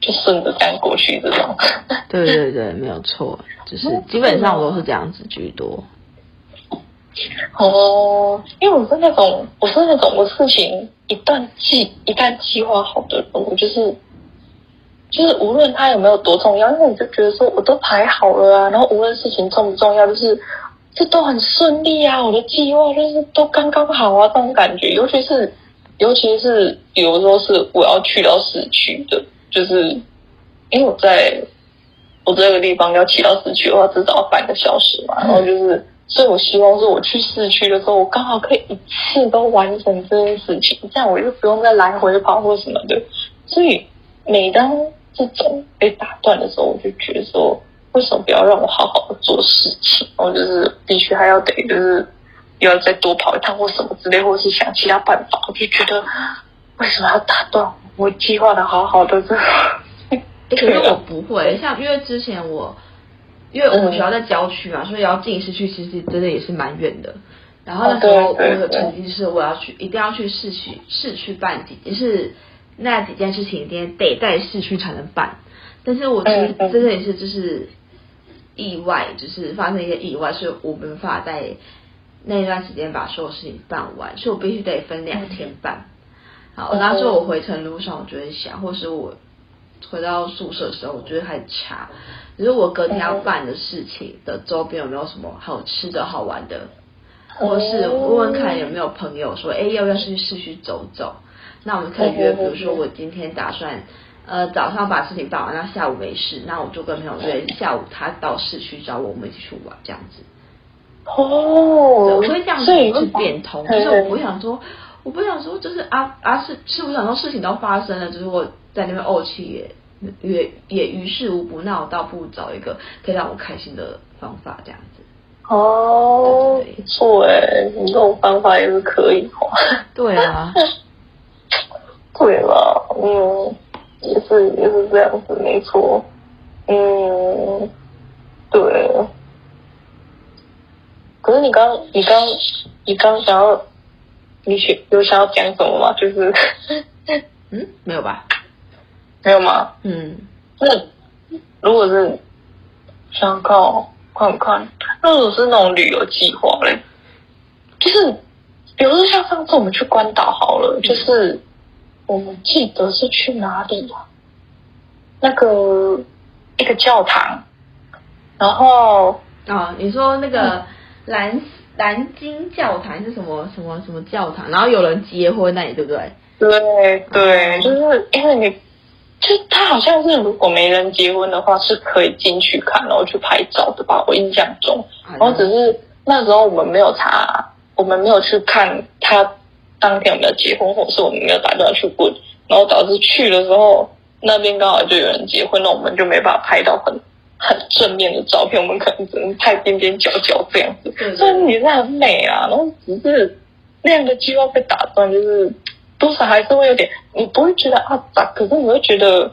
Speaker 1: 就顺着干过去这种。*laughs*
Speaker 2: 对对对，没有错，就是基本上我都是这样子居多。
Speaker 1: 哦，因为我是那种，我是那种，我事情一旦计一旦计划好的人，我就是就是无论它有没有多重要，因为你就觉得说我都排好了啊，然后无论事情重不重要，就是这都很顺利啊，我的计划就是都刚刚好啊，这种感觉，尤其是尤其是比如说是我要去到市区的，就是因为我在我这个地方要骑到市区的话，至少要半个小时嘛，然后就是。所以，我希望是我去市区的时候，我刚好可以一次都完成这件事情，这样我就不用再来回跑或什么的。所以，每当这种被打断的时候，我就觉得说，为什么不要让我好好的做事情？我就是必须还要得，就是要再多跑一趟或什么之类，或者是想其他办法。我就觉得，为什么要打断我计划的好好的这个？*laughs*
Speaker 2: 可是我不会，像因为之前我。因为我们学校在郊区嘛，所以要进市区，其实真的也是蛮远的。然后那时候我的成绩是我要去，一定要去市区市区办几件，是那几件事情一定得在市区才能办。但是我其实真的也是就是意外，就是发生一些意外，所以我没办法在那段时间把所有事情办完，所以我必须得分两天办。好，那时候我回程路上，我就会想，或是我回到宿舍的时候，我就会开始查，就是我隔天要办的事情的周边有没有什么好吃的好玩的，或是问问看有没有朋友说，哎，要不要去市区走走？那我们可以约，比如说我今天打算。呃，早上把事情办完，那下午没事，那我就跟朋友约下午他到市区找我，我们一起去玩这样子。
Speaker 1: 哦，我
Speaker 2: 会这样子一直变通，就是我不想说，我不想说，就是啊啊是是，我想说事情都发生了，就是我在那边怄气也也也于事无补，那我倒不如找一个可以让我开心的方法这样子。
Speaker 1: 哦，不错哎，你这种方法也是可以哈。
Speaker 2: 对啊，*laughs*
Speaker 1: 对了，嗯。也是也是这样子，没错。嗯，对。可是你刚你刚你刚想要，你想有想要讲什么吗？就是，*laughs*
Speaker 2: 嗯，没有吧？
Speaker 1: 没有吗？
Speaker 2: 嗯。
Speaker 1: 那如果是想看看看，那如果是那种旅游计划嘞，就是，比如说像上次我们去关岛好了，就是。我们记得是去哪里呀、啊？那个一个教堂，然后
Speaker 2: 啊、哦，你说那个蓝、嗯、蓝金教堂是什么什么什么教堂？然后有人结婚那里对不对？
Speaker 1: 对对，就是因为你，就他好像是如果没人结婚的话，是可以进去看，然后去拍照的吧？我印象中，然后只是那时候我们没有查，我们没有去看他。当天我们要结婚，或者是我们没有打算去问，然后导致去的时候那边刚好就有人结婚，那我们就没办法拍到很很正面的照片，我们可能只能拍边边角角这样子。虽然也是很美啊，然后只是那样的计划被打断，就是多少还是会有点，你不会觉得啊咋？可是你会觉得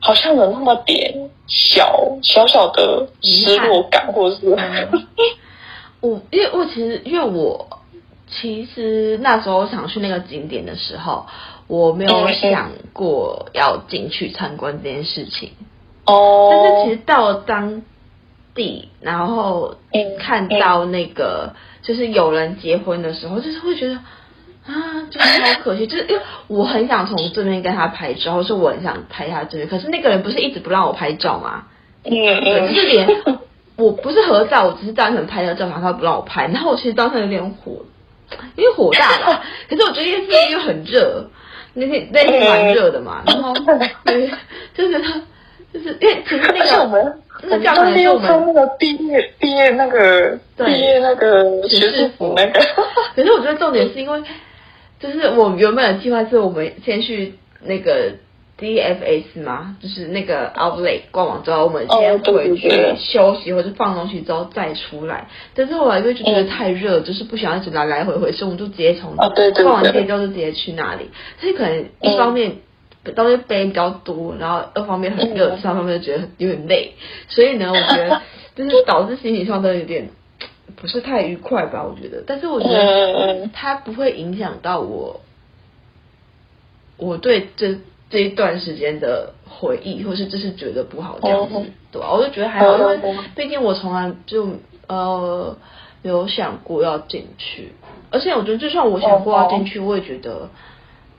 Speaker 1: 好像有那么点小小小的失落感，或者是、嗯、
Speaker 2: 我因为我其实因为我。其实那时候我想去那个景点的时候，我没有想过要进去参观这件事情。
Speaker 1: 哦。
Speaker 2: 但是其实到了当地，然后看到那个就是有人结婚的时候，就是会觉得啊，就是好可惜，*laughs* 就是因为我很想从这边跟他拍照，或是我很想拍他这边，可是那个人不是一直不让我拍照吗？
Speaker 1: 嗯嗯。
Speaker 2: 就是连我不是合照，我只是单纯拍了照，他不让我拍，然后我其实当时有点火。因为火大了，*laughs* 可是我觉得因为又很热，那天那天蛮热的嘛，然后 *laughs* 对，就是他，就是因为其实那个
Speaker 1: 我们那教堂是我们那个毕业毕业那个毕业那个学士服那个，
Speaker 2: 可是我觉得重点是因为，就是我原本的计划是我们先去那个。DFS 吗，就是那个 Outlet 逛完之后，我们先回去休息或者放东西之后再出来。但是后来因为就觉得太热，嗯，就是不想一直来来回回，所以我们就直接从逛完店之后就直接去那里。所以可能一方面东西背比较多，然后二方面很热，三方面就觉得有点累。所以呢，我觉得 *laughs* 就是导致心情上都有点不是太愉快吧。我觉得，但是我觉得它不会影响到我，我对这。这一段时间的回忆，或是这是觉得不好这样子，对吧？我就觉得还好，因为毕竟我从来就呃没有想过要进去，而且我觉得就算我想过要进去，我也觉得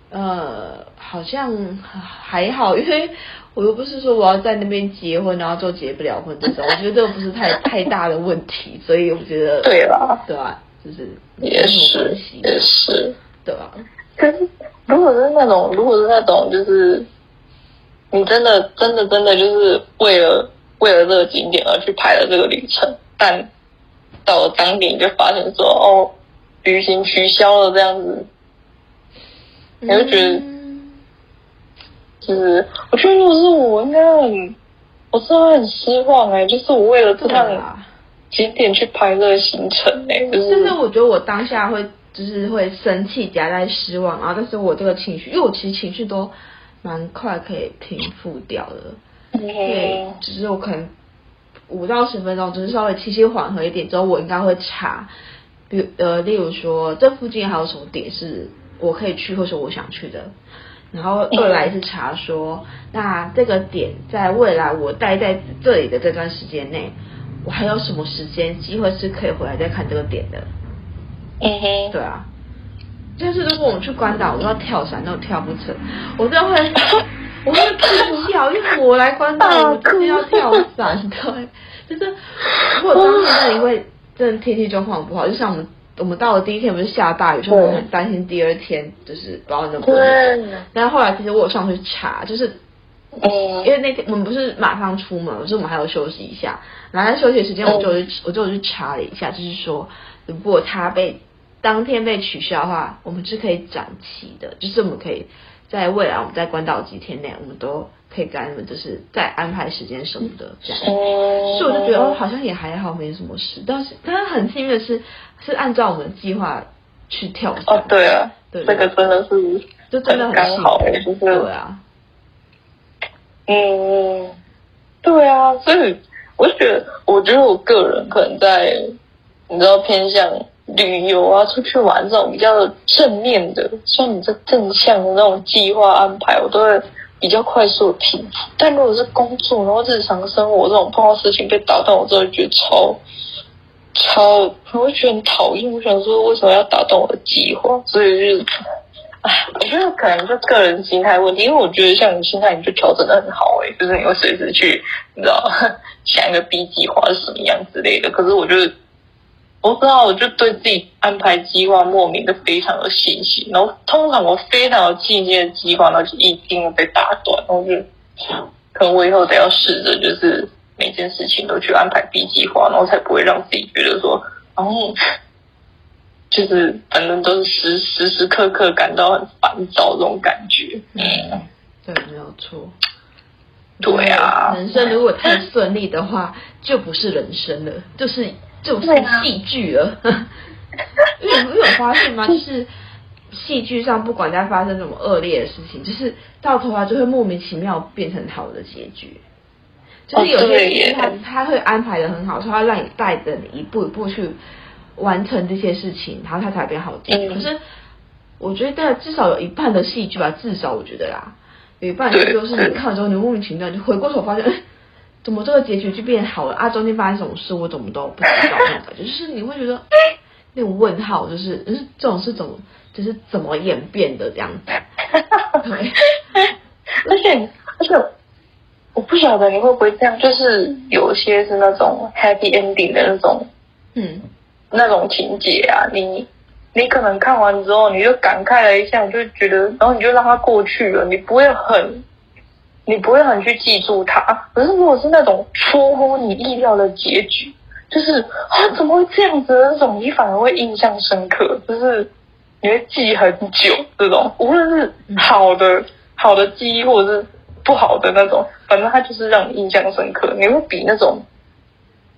Speaker 2: 呃好像还好，因为我又不是说我要在那边结婚，然后就结不了婚这种，我觉得这不是太太大的问题，所以我觉得
Speaker 1: 对了，
Speaker 2: 对吧？就是
Speaker 1: 也是也是，
Speaker 2: 对吧？
Speaker 1: 如果是那种，如果是那种，就是你真的、真的、真的，就是为了为了这个景点而去排了这个旅程，但到了当地你就发现说，哦，旅行取消了这样子，你就觉得，就是我觉得如果是我，应该很，我真的很失望哎，就是我为了这趟景点去排这个行程哎，就是，
Speaker 2: 就是我觉得我当下会。就是会生气夹带失望，然后但是我这个情绪，因为我其实情绪都蛮快可以平复掉的，对，只是我可能五到十分钟，只是稍微气息缓和一点之后，我应该会查，比呃，例如说这附近还有什么点是我可以去或是我想去的，然后二来是查说，那这个点在未来我待在这里的这段时间内，我还有什么时间机会是可以回来再看这个点的？
Speaker 1: 嗯哼，
Speaker 2: 对啊，就是如果我们去关岛，我都要跳伞都跳不成，我真的会，*laughs* 我会哭笑，因为我来关岛，我真的要跳伞，对，就是如果当时那里会真的天气状况不好，就像我们。我们到了第一天不是下大雨，所以我很担心第二天就是不知道能不能。但是后来其实我有上去查，就是，因为那天我们不是马上出门，所以我们还要休息一下。然后在休息时间，我就去我就去查了一下，就是说，如果他被当天被取消的话，我们是可以展期的，就是我们可以在未来我们在关岛几天内，我们都。可以跟他们就是再安排时间什么的这样，所以我就觉得哦，好像也还好，没什么事。但是，但是很幸运的是，是按照我们的计划去跳
Speaker 1: 哦，对啊，对，这个真的是
Speaker 2: 就真的很刚好，就是对啊，
Speaker 1: 嗯，对啊，所以我就觉得，我觉得我个人可能在你知道偏向旅游啊，出去玩这种比较正面的，像你这正向的那种计划安排，我都会。比较快速的平复，但如果是工作，然后日常生活这种碰到事情被打断，我真的觉得超超，我会觉得很讨厌。我想说，为什么要打断我的计划？所以就是，哎，我觉得可能就个人心态问题，因为我觉得像你心态，你就调整的很好，欸，哎，就是你会随时去，你知道，想一个 B 计划是什么样之类的。可是我觉得。我不知道，我就对自己安排计划莫名的非常有信心，然后通常我非常有信心的计划，然后就一定会被打断。然后就可能我以后得要试着，就是每件事情都去安排 B 计划，然后才不会让自己觉得说，然后就是反正都是时时时刻刻感到很烦躁这种感觉。
Speaker 2: 嗯，对，没有错。
Speaker 1: 对啊，
Speaker 2: 人生如果太顺利的话，就不是人生了，就是。就是戏剧了，*laughs* 因为你有发现吗？*laughs* 就是戏剧上不管在发生什么恶劣的事情，就是到头来就会莫名其妙变成好的结局。就是有些剧他他会安排的很好，说他让你带着你一步一步去完成这些事情，然后他才变好结局。可是我觉得至少有一半的戏剧吧，至少我觉得啦，有一半就 *laughs* 是你看完之后你莫名其妙就回过头发现。怎么这个结局就变好了啊？中间发生什么事我怎么都不知道那种感觉，*laughs* 就是你会觉得那种问号，就是就是这种是怎么就是怎么演变的这样子。对，*laughs*
Speaker 1: 而且而且我不晓得你会不会这样，就是有些是那种 happy ending 的那种，嗯，那种情节啊，你你可能看完之后你就感慨了一下，你就觉得，然后你就让它过去了，你不会很。你不会很去记住它，可是如果是那种出乎你意料的结局，就是啊怎么会这样子的那种，你反而会印象深刻，就是你会记很久。这种无论是好的好的记忆，或者是不好的那种，反正它就是让你印象深刻。你会比那种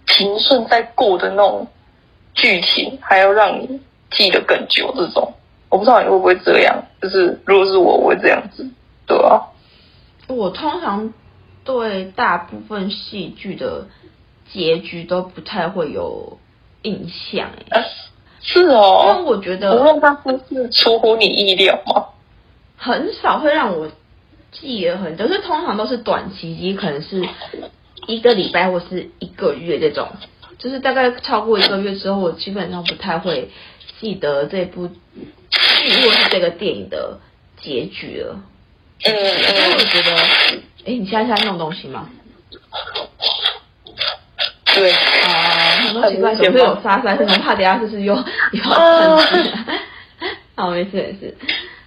Speaker 1: 平顺在过的那种剧情还要让你记得更久。这种我不知道你会不会这样，就是如果是我，我会这样子，对啊。
Speaker 2: 我通常对大部分戏剧的结局都不太会有印象，哎，
Speaker 1: 是哦，
Speaker 2: 因为我觉得，
Speaker 1: 无论它是不是出乎你意料吗？
Speaker 2: 很少会让我记得很久，就是通常都是短期，也可能是一个礼拜或是一个月这种，就是大概超过一个月之后，我基本上不太会记得这部剧或是这个电影的结局了。嗯，因为我觉得，哎，你现在在弄东西吗？
Speaker 1: 对
Speaker 2: 啊，很多奇怪，总是有沙沙声，怕等下就是又又要生气。*laughs* 好，没事没事。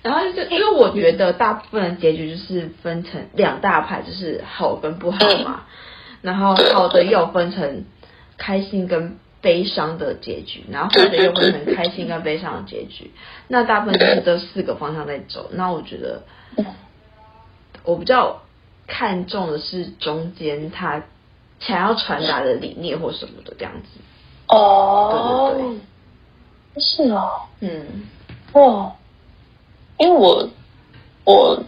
Speaker 2: 然后就因为我觉得大部分的结局就是分成两大派，就是好跟不好嘛。然后好的又分成开心跟悲伤的结局，然后坏的又分成开心跟悲伤的结局。那大部分就是这四个方向在走。那我觉得。我比较看重的是中间他想要传达的理念或什么的这样子。
Speaker 1: 哦，对对对，是哦，嗯，哇，因为我我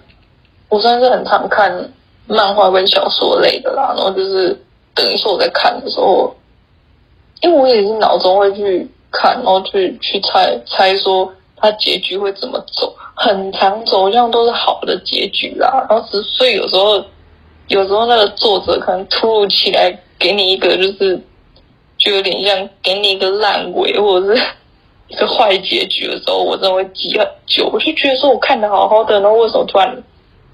Speaker 1: 我算是很常看漫画跟小说类的啦，然后就是等于说我在看的时候，因为我也是脑中会去看，然后去去猜猜说他结局会怎么走。很常走向都是好的结局啦。然后只所以有时候有时候那个作者可能突如其来给你一个就是就有点像给你一个烂尾或者是 *laughs* 一个坏结局的时候，我真的会记很久。我就觉得说我看的好好的，然后为什么突然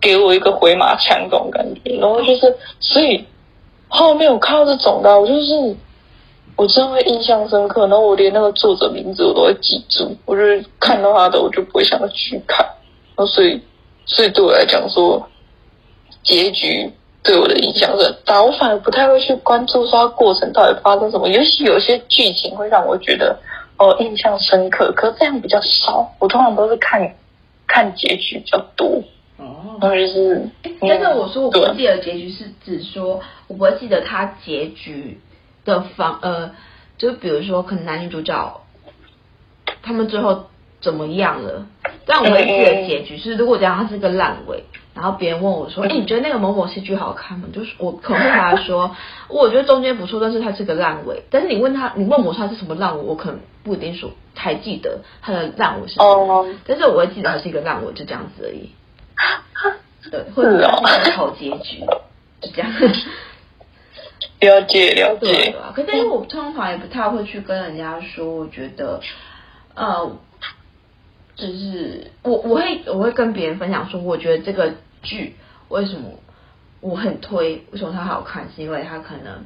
Speaker 1: 给我一个回马枪这种感觉？然后就是所以后面我看到这种的，我就是。我真的会印象深刻，然后我连那个作者名字我都会记住。我就是看到他的，我就不会想要去看。然后所以，所以对我来讲说，结局对我的影响是很大。我反而不太会去关注说它过程到底发生什么。尤其有些剧情会让我觉得哦印象深刻，可是这样比较少。我通常都是看看结局比较多。哦，然后就是，
Speaker 2: 但是我说我不记得结局是指说我不会记得他结局。的方呃，就比如说，可能男女主角他们最后怎么样了？但我会记得结局是，如果这样，它是个烂尾，然后别人问我说：“哎，你觉得那个某某戏剧好看吗？”就是我可能会回答说：“ *laughs* 我觉得中间不错，但是它是个烂尾。”但是你问他，你问我说它是什么烂尾，我可能不一定说还记得它的烂尾是什么。但是我会记得它是一个烂尾，就这样子而已。*laughs* 对，或者是好结局，就这样。
Speaker 1: 了解了解，
Speaker 2: 对啊，可是我通常也不太会去跟人家说，我觉得，呃，就是我我会我会跟别人分享说，我觉得这个剧为什么我很推，为什么它好看，是因为它可能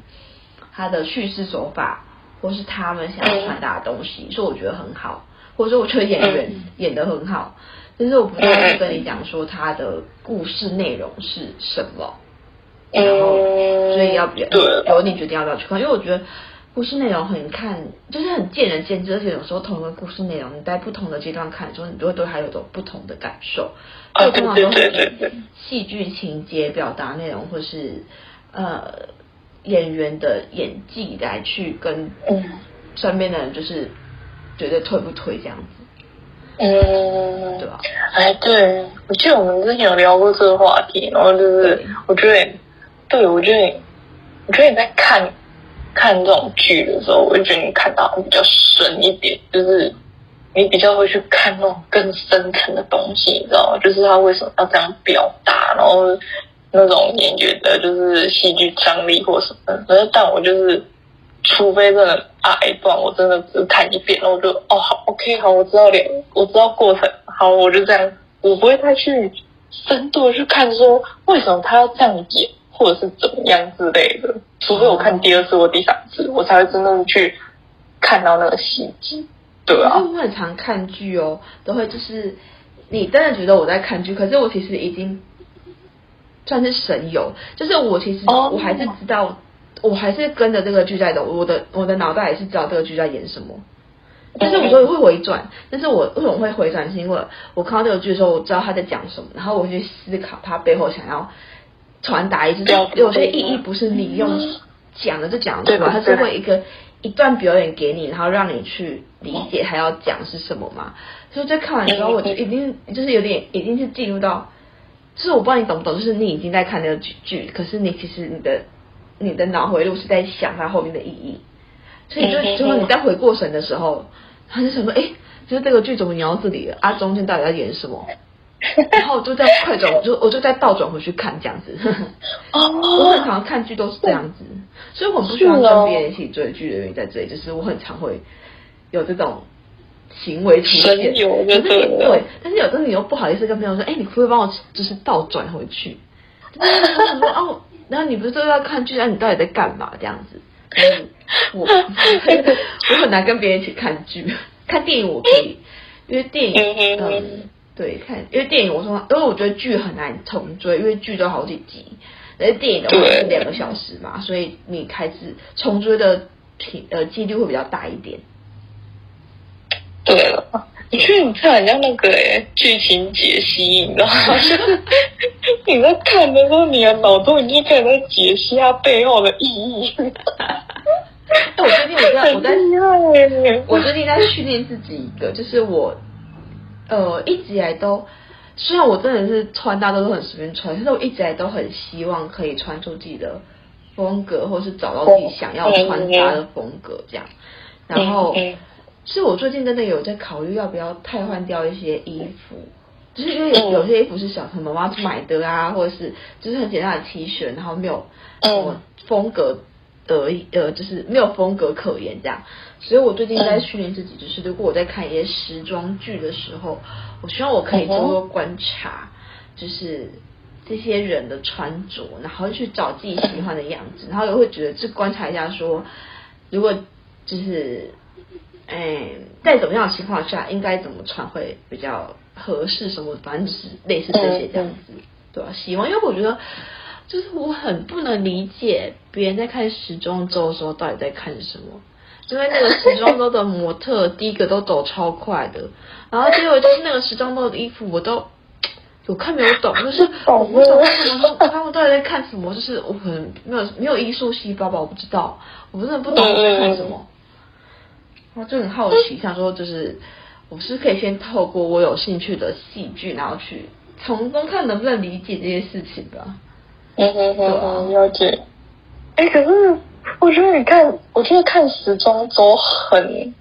Speaker 2: 它的叙事手法，或是他们想要传达的东西，所以我觉得很好，或者说我觉得演员演的很好，但是我不太会跟你讲说它的故事内容是什么。然后，所以要不要由你决定要不要去看？因为我觉得故事内容很看，就是很见仁见智，而且有时候同一个故事内容，你在不同的阶段看的时候，你就会对它有种不同的感受。
Speaker 1: 啊，对对对对。
Speaker 2: 戏剧情节、表达内容，或是呃演员的演技来去跟身边的人，就是觉得推不推这样子。
Speaker 1: 嗯，对吧？哎，对，我记得我们之前有聊过这个话题，然后就是我觉得。对，我觉得，我觉得你在看看这种剧的时候，我就觉得你看到比较深一点，就是你比较会去看那种更深层的东西，你知道吗？就是他为什么要这样表达，然后那种演员的就是戏剧张力或什么。可是，但我就是，除非真的啊一段，我真的只看一遍，然后我就哦好，OK，好，我知道点，我知道过程，好，我就这样，我不会太去深度的去看说为什么他要这样演。或者是怎么样之类的，除非我看第二次或第三次，我才会真正去看到那个细节。对啊，
Speaker 2: 我很常看剧哦，都会就是你真的觉得我在看剧，可是我其实已经算是神游，就是我其实我还是知道，我还是跟着这个剧在走，我的我的脑袋也是知道这个剧在演什么。但是我说会回转，但是我为什么会回转？是因为我看到这个剧的时候，我知道他在讲什么，然后我去思考他背后想要。传达一次，有些意义不是你用讲的就讲对吧？它是会一个一段表演给你，然后让你去理解他要讲是什么嘛。所以在看完之后，我就已经就是有点已经是进入到，就是我不知道你懂不懂，就是你已经在看那个剧剧，可是你其实你的你的脑回路是在想它后面的意义，所以就最后你在回过神的时候，他就想说，哎，就是这个剧怎么演到这里了啊？中间到底要演什么？*laughs* 然后我就在快转，我就我就再倒转回去看这样子。哦，我很常看剧都是这样子，所以我很不喜欢跟别人一起追剧的原因在这里，就是我很常会有这种行为出现。可是对，但是有时候你又不好意思跟朋友说，哎，你可不可以帮我就是倒转回去？哦，然后你不是都要看剧，那你到底在干嘛？这样子，我 *laughs* 我很难跟别人一起看剧，看电影我可以，因为电影嗯。对，看，因为电影我说，因为我觉得剧很难重追，因为剧都好几集，但是电影的话是两个小时嘛，所以你开始重追的频呃几率会比较大一点。
Speaker 1: 对了，你觉得你看很像那个诶剧情解析，你知道吗？*laughs* 你在看的时候，你的脑中已经开始在解析它背后的意义。*laughs*
Speaker 2: 我最近我在我在我最近在训练自己一个，就是我。呃，一直以来都，虽然我真的是穿搭都是很随便穿，但是我一直以来都很希望可以穿出自己的风格，或是找到自己想要穿搭的风格这样。然后，是我最近真的有在考虑要不要太换掉一些衣服，就是因为有有些衣服是小朋友妈妈去买的啊，或者是就是很简单的 T 恤，然后没有什么风格的呃，就是没有风格可言这样。所以我最近在训练自己，就是如果我在看一些时装剧的时候，我希望我可以多多观察，就是这些人的穿着，然后去找自己喜欢的样子，然后也会觉得去观察一下说，如果就是。哎，在怎么样的情况下应该怎么穿会比较合适？什么，反正就是类似这些这样子，嗯、对吧、啊？喜欢，因为我觉得就是我很不能理解别人在看时装周的时候到底在看什么，因为那个时装周的模特第一个都走超快的，然后结果就是那个时装周的衣服我都 *tsk* 有看没有懂，就是 *laughs* 我不懂什么，他们到底在看什么？就是我可能没有没有艺术细胞吧，我不知道，我真的不懂在看什么。我就很好奇，想说就是，我是可以先透过我有兴趣的戏剧，然后去从中看能不能理解这些事情吧。
Speaker 1: 嗯嗯嗯，了解。哎，可是我觉得你看，我觉得看时装周很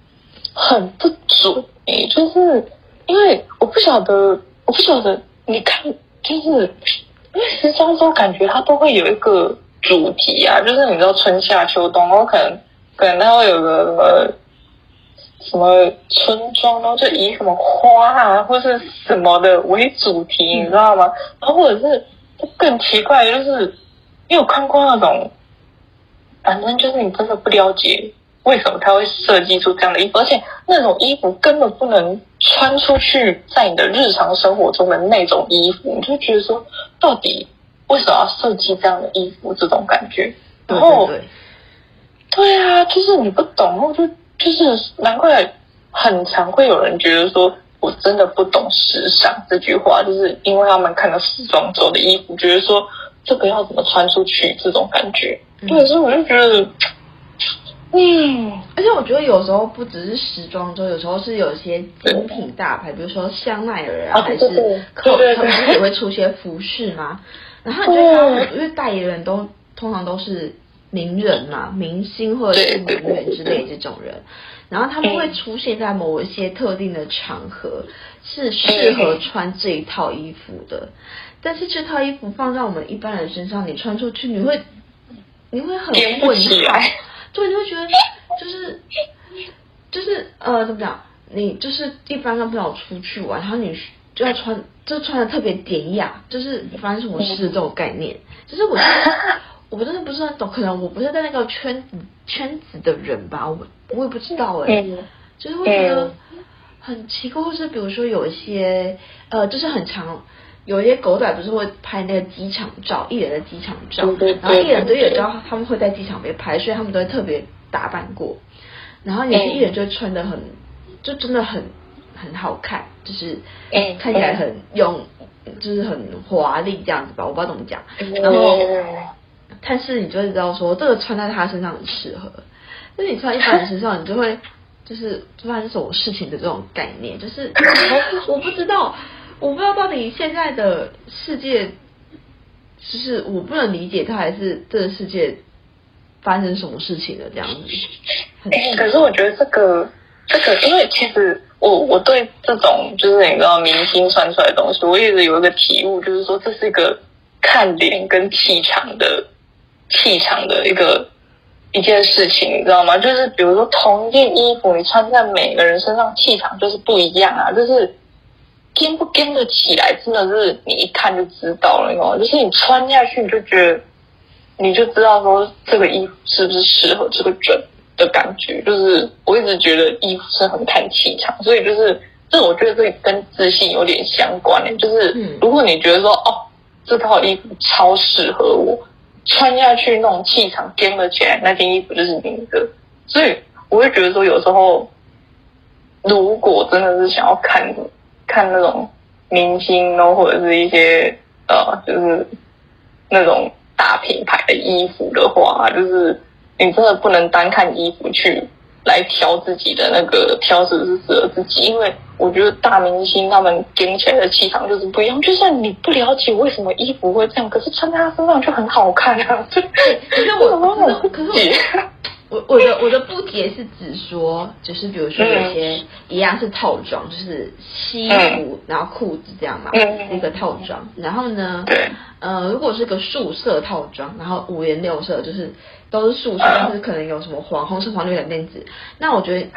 Speaker 1: 很不准。就是因为我不晓得，我不晓得你看，就是因为时装周感觉它都会有一个主题啊，就是你知道春夏秋冬，然后可能可能它会有个。什么什么村庄，然后就以什么花啊，或是什么的为主题，你知道吗？然后或者是更奇怪的就是，因为我看过那种，反正就是你真的不了解为什么他会设计出这样的衣服，而且那种衣服根本不能穿出去，在你的日常生活中的那种衣服，你就觉得说，到底为什么要设计这样的衣服？这种感觉，然后，对，对，对啊，就是你不懂，然后就。就是难怪很常会有人觉得说，我真的不懂时尚这句话，就是因为他们看到时装周的衣服，觉得说这个要怎么穿出去这种感觉。嗯、对，所以我就觉得，*laughs* 嗯，
Speaker 2: 而且我觉得有时候不只是时装周，有时候是有一些精品大牌，比如说香奈儿啊，还是可他们不是也会出些服饰吗。然后你就看，因为代言人都通常都是。名人嘛，明星或者是名媛之类这种人，然后他们会出现在某一些特定的场合，是适合穿这一套衣服的。但是这套衣服放在我们一般人身上，你穿出去，你会你会很混乱，*laughs* 对，你会觉得就是就是呃怎么讲？你就是一般跟朋友出去玩，然后你就要穿，就穿的特别典雅，就是发生什么事这种概念，就是我觉得。*laughs* 我真的不是很懂，可能我不是在那个圈子圈子的人吧，我我也不知道哎、欸，就是会觉得很奇怪，或是比如说有一些呃，就是很常有一些狗仔不是会拍那个机场照，艺人的机场照，然后艺人都也知道他们会在机场被拍，所以他们都会特别打扮过，然后有些艺人就会穿的很，就真的很很好看，就是看起来很用，就是很华丽这样子吧，我不知道怎么讲，然后。但是你就会知道说，这个穿在他身上很适合。那你穿一般人身上，你就会就是发生什么事情的这种概念，就是我不知道，我不知道到底现在的世界，就是我不能理解他，还是这个世界发生什么事情了这样子。
Speaker 1: 可是我觉得这个这个，因为其实我我对这种就是你知道明星穿出来的东西，我一直有一个体悟，就是说这是一个看脸跟气场的。气场的一个一件事情，你知道吗？就是比如说同一件衣服，你穿在每个人身上，气场就是不一样啊。就是跟不跟得起来，真的是你一看就知道了，你知道吗？就是你穿下去，你就觉得你就知道说这个衣服是不是适合这个准的感觉。就是我一直觉得衣服是很看气场，所以就是这我觉得这跟自信有点相关的。就是如果你觉得说哦，这套衣服超适合我。穿下去那种气场，跟了起来，那件衣服就是你的。所以我会觉得说，有时候如果真的是想要看看那种明星哦，或者是一些呃，就是那种大品牌的衣服的话，就是你真的不能单看衣服去来挑自己的那个挑是不是适合自己，因为。我觉得大明星他们顶起来的气场就是不一样，就算你不了解为什么衣服会这样，可是穿在他身上就很好看啊。对，可是我，可是，可是我，
Speaker 2: 我我的我的不解是指说，就是比如说有些一样是套装，就是西服然后裤子这样嘛，一个套装。然后呢，呃，如果是个素色套装，然后五颜六色，就是都是素色，但是可能有什么黄、红色、黄绿蓝靛紫。那我觉得，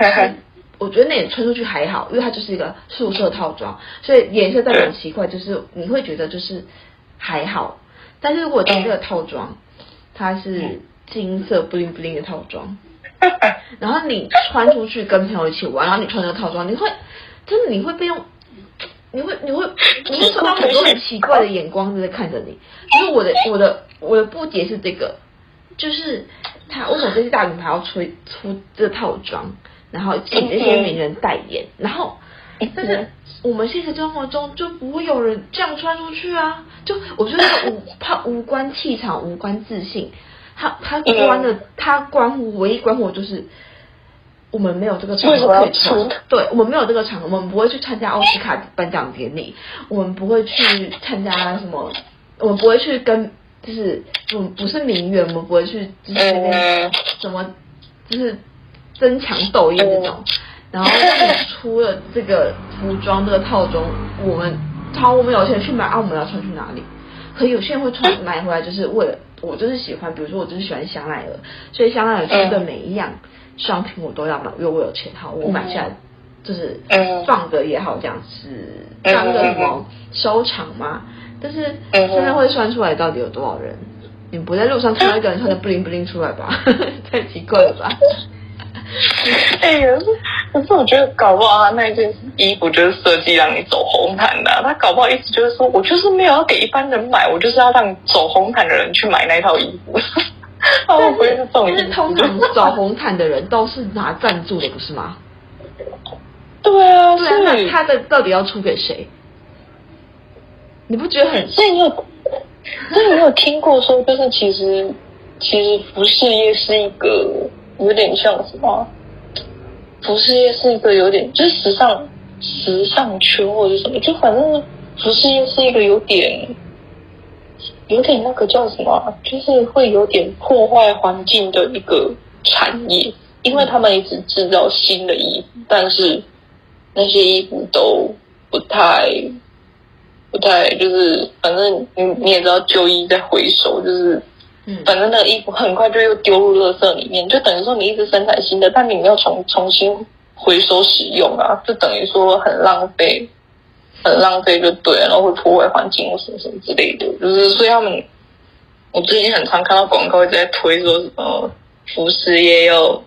Speaker 2: 我觉得那也穿出去还好，因为它就是一个素色套装，所以颜色再很奇怪，就是你会觉得就是还好。但是如果这个套装，它是。金色 bling bling 的套装，*laughs* 然后你穿出去跟朋友一起玩，然后你穿这个套装，你会真的你会被用，你会你会你会受到很多很奇怪的眼光在看着你。就是我的我的我的不解是这个，就是他为什么这些大品牌要出出这套装，然后请这些名人代言，然后但是我们现实生活中就不会有人这样穿出去啊，就我觉得无怕无关气场，无关自信。他他关的，他关乎唯一关乎就是，我们没有这个场合可以穿。对，我们没有这个场合，我们不会去参加奥斯卡颁奖典礼，我们不会去参加什么，我们不会去跟，就是我们不是名媛，我们不会去就是什么，就是争强斗艳这种。然后出了这个服装这个套装，我们超我们有钱去买啊，我们要穿去哪里？可有些人会穿买回来，就是为了。我就是喜欢，比如说我就是喜欢香奈儿，所以香奈儿出的每一样商品我都要买，因为我有钱，好，我买下来就是放着也好，这样子当个什么收藏嘛。但是现在会算出来到底有多少人？你不在路上看到一个人穿的 bling bling 出来吧？*laughs* 太奇怪了吧？
Speaker 1: 哎呀，可是我觉得搞不好他那件衣服就是设计让你走红毯的，他搞不好意思就是说我就是没有要给一般人买，我就是要让走红毯的人去买那套衣服。*laughs* 他会不会是这种意思？
Speaker 2: 是通常走红毯的人都是拿赞助的，不是吗？
Speaker 1: 对啊，
Speaker 2: 对啊，那他的到底要出给谁？你不觉得很？
Speaker 1: 所以你有，所以你有听过说，就是其实其实服饰业是一个。有点像什么？服饰业是一个有点，就是时尚时尚圈或者什么，就反正服饰业是一个有点有点那个叫什么，就是会有点破坏环境的一个产业，因为他们一直制造新的衣服，但是那些衣服都不太不太，就是反正你你也知道，旧衣在回收，就是。嗯，反正那个衣服很快就又丢入垃圾里面，就等于说你一直生产新的，但你没有重重新回收使用啊，就等于说很浪费，很浪费就对了，然后会破坏环境或什么什么之类的，就是所以他们，我最近很常看到广告一直在推说什么服饰业要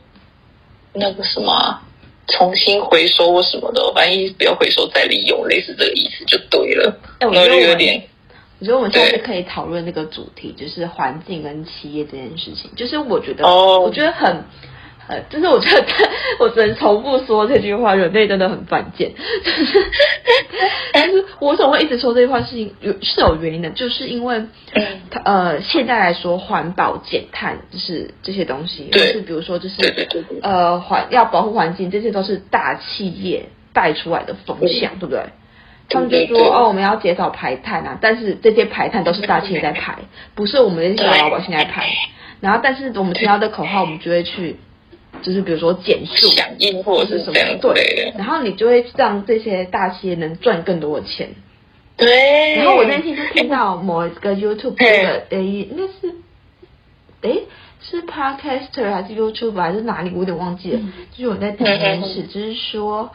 Speaker 1: 那个什么重新回收或什么的，反正意思不要回收再利用，类似这个意思就对了，
Speaker 2: 欸、我觉得就有点。我觉得我们下次可以讨论那个主题，就是环境跟企业这件事情。就是我觉得，我觉得很，呃，就是我觉得，*laughs* 我只能重复说这句话，人类真的很犯贱。*laughs* 但是，我为什么会一直说这句话？是有是有原因的，就是因为，呃，现在来说，环保减碳就是这些东西，就是比如说，就是呃，环要保护环境，这些都是大企业带出来的风向，对不对？他们就说哦，我们要减少排碳啊，但是这些排碳都是大企业在排，不是我们这些小老百姓在排。然后，但是我们听到的口号，我们就会去，就是比如说减速
Speaker 1: 响应或者是什么
Speaker 2: 对。然后你就会让这些大企业能赚更多的钱。
Speaker 1: 对。
Speaker 2: 然后我那天就听到某一个 *laughs* YouTube 的诶，应该是诶是 Podcaster 还是 YouTube 还是哪里，我有点忘记了。就是我在听一件事，就是说。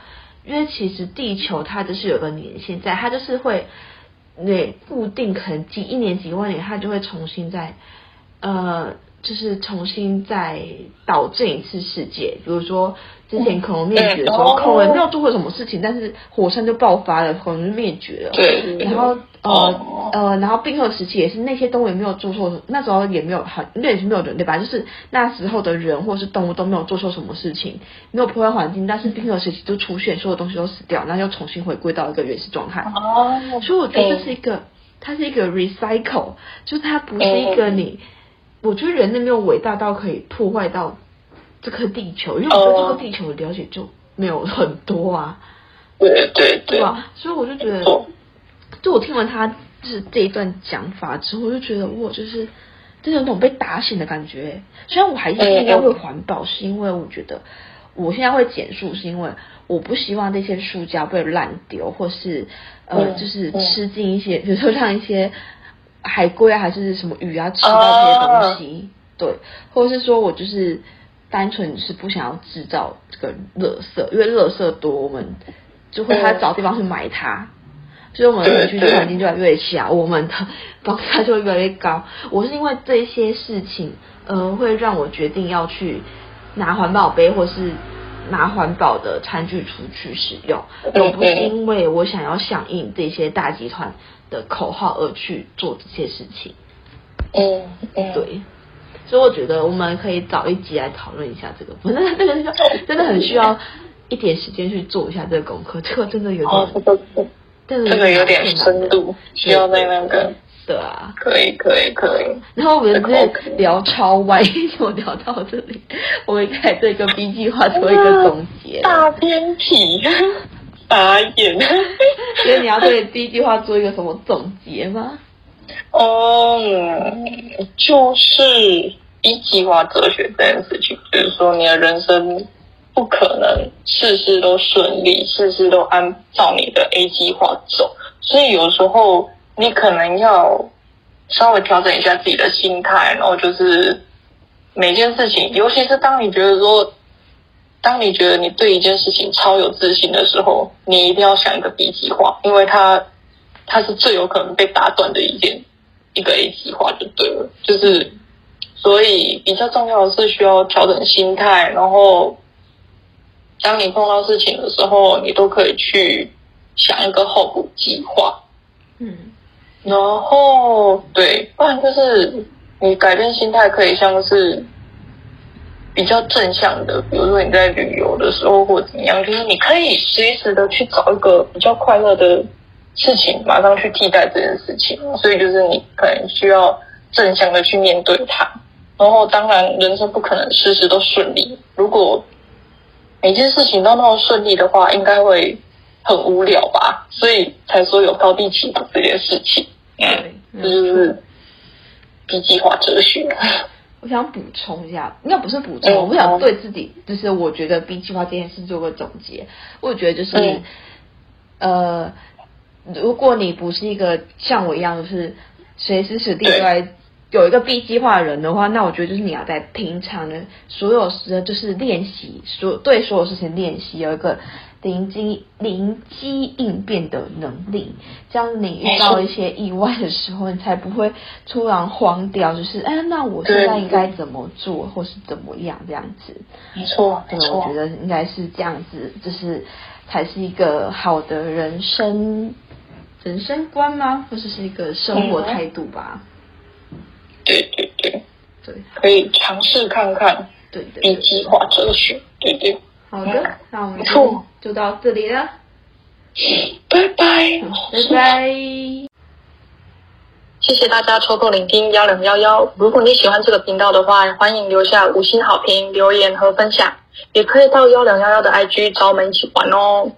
Speaker 2: 因为其实地球它就是有个年限在，它就是会，那，固定可能几一年几万年，它就会重新在，呃，就是重新再导正一次世界，比如说。之前恐龙灭绝的时候，恐龙没有做过什么事情，但是火山就爆发了，恐龙就灭绝了。
Speaker 1: 对。
Speaker 2: 然后呃呃，然后冰河时期也是那些动物也没有做错，那时候也没有很，那也是没有人对吧？就是那时候的人或是动物都没有做错什么事情，没有破坏环境，但是冰河时期就出现，所有东西都死掉，然后又重新回归到一个原始状态。哦。所以我觉得这是一个，它是一个 recycle，就是它不是一个你，我觉得人类没有伟大到可以破坏到。这颗地球，因为我对这个地球的了解就没有很多啊，
Speaker 1: 对对对，
Speaker 2: 对吧？所以我就觉得，就我听完他就是这一段讲法之后，我就觉得哇，就是真的有种被打醒的感觉。虽然我还是应该会环保，是因为我觉得我现在会减速，是因为我不希望那些塑胶被烂丢，或是呃，就是吃进一些，比如说像一些海龟啊，还是什么鱼啊，吃到这些东西，对，或者是说我就是单纯是不想要制造这个垃圾，因为垃圾多，我们就会他找地方去埋它。所以我们的居住环境就越来越小，我们的 *laughs* 房价就会越来越高。我是因为这些事情，呃，会让我决定要去拿环保杯，或是拿环保的餐具出去使用，而不是因为我想要响应这些大集团的口号而去做这些事情。
Speaker 1: 嗯嗯，
Speaker 2: 对。所以我觉得我们可以找一集来讨论一下这个，不是这个真的很需要一点时间去做一下这个功课，这个真的有点。
Speaker 1: 这个有点深度，需要在那个。
Speaker 2: 对啊，
Speaker 1: 可以可以可以。
Speaker 2: 然后我们在聊超歪，*laughs* 我聊到这里，我们开这个 B 计划做一个总结。
Speaker 1: 大偏题，傻眼。*laughs*
Speaker 2: 所以你要对第一句话做一个什么总结吗？
Speaker 1: 嗯，就是一计划哲学这件事情，就是说你的人生。不可能事事都顺利，事事都按照你的 A 计划走，所以有时候你可能要稍微调整一下自己的心态，然后就是每件事情，尤其是当你觉得说，当你觉得你对一件事情超有自信的时候，你一定要想一个 B 计划，因为它它是最有可能被打断的一件一个 A 计划就对了，就是所以比较重要的是需要调整心态，然后。当你碰到事情的时候，你都可以去想一个后补计划，
Speaker 2: 嗯，
Speaker 1: 然后对，不然就是你改变心态，可以像是比较正向的，比如说你在旅游的时候或怎么样，就是你可以随时的去找一个比较快乐的事情，马上去替代这件事情。所以就是你可能需要正向的去面对它。然后当然，人生不可能事事都顺利，如果每件事情都那么顺利的话，应该会很无聊吧？所以才说有高低起伏这件事情。
Speaker 2: 对，
Speaker 1: 这就是 B 计划哲学。
Speaker 2: 我想补充一下，应该不是补充，我想对自己，就是我觉得 B 计划这件事做个总结。我觉得就是，嗯、呃，如果你不是一个像我一样，就是随时随地都在。有一个 B 计划的人的话，那我觉得就是你要在平常的所有时就是练习所对所有事情练习，有一个灵机灵机应变的能力，这样你遇到一些意外的时候，你才不会突然慌掉，就是哎，那我现在应该怎么做，或是怎么样这样子？
Speaker 1: 没错，没错，
Speaker 2: 我觉得应该是这样子，就是才是一个好的人生人生观吗？或者是一个生活态度吧。
Speaker 1: 对对对
Speaker 2: 对，
Speaker 1: 可以尝试看看。
Speaker 2: 对
Speaker 1: 对计划哲学，对对。
Speaker 2: 好的，那我们就就到这里了。
Speaker 1: 拜拜，
Speaker 2: 拜拜。
Speaker 1: 谢谢大家抽空聆听幺零幺幺。如果你喜欢这个频道的话，欢迎留下五星好评、留言和分享，也可以到幺零幺幺的 IG 找我们一起玩哦。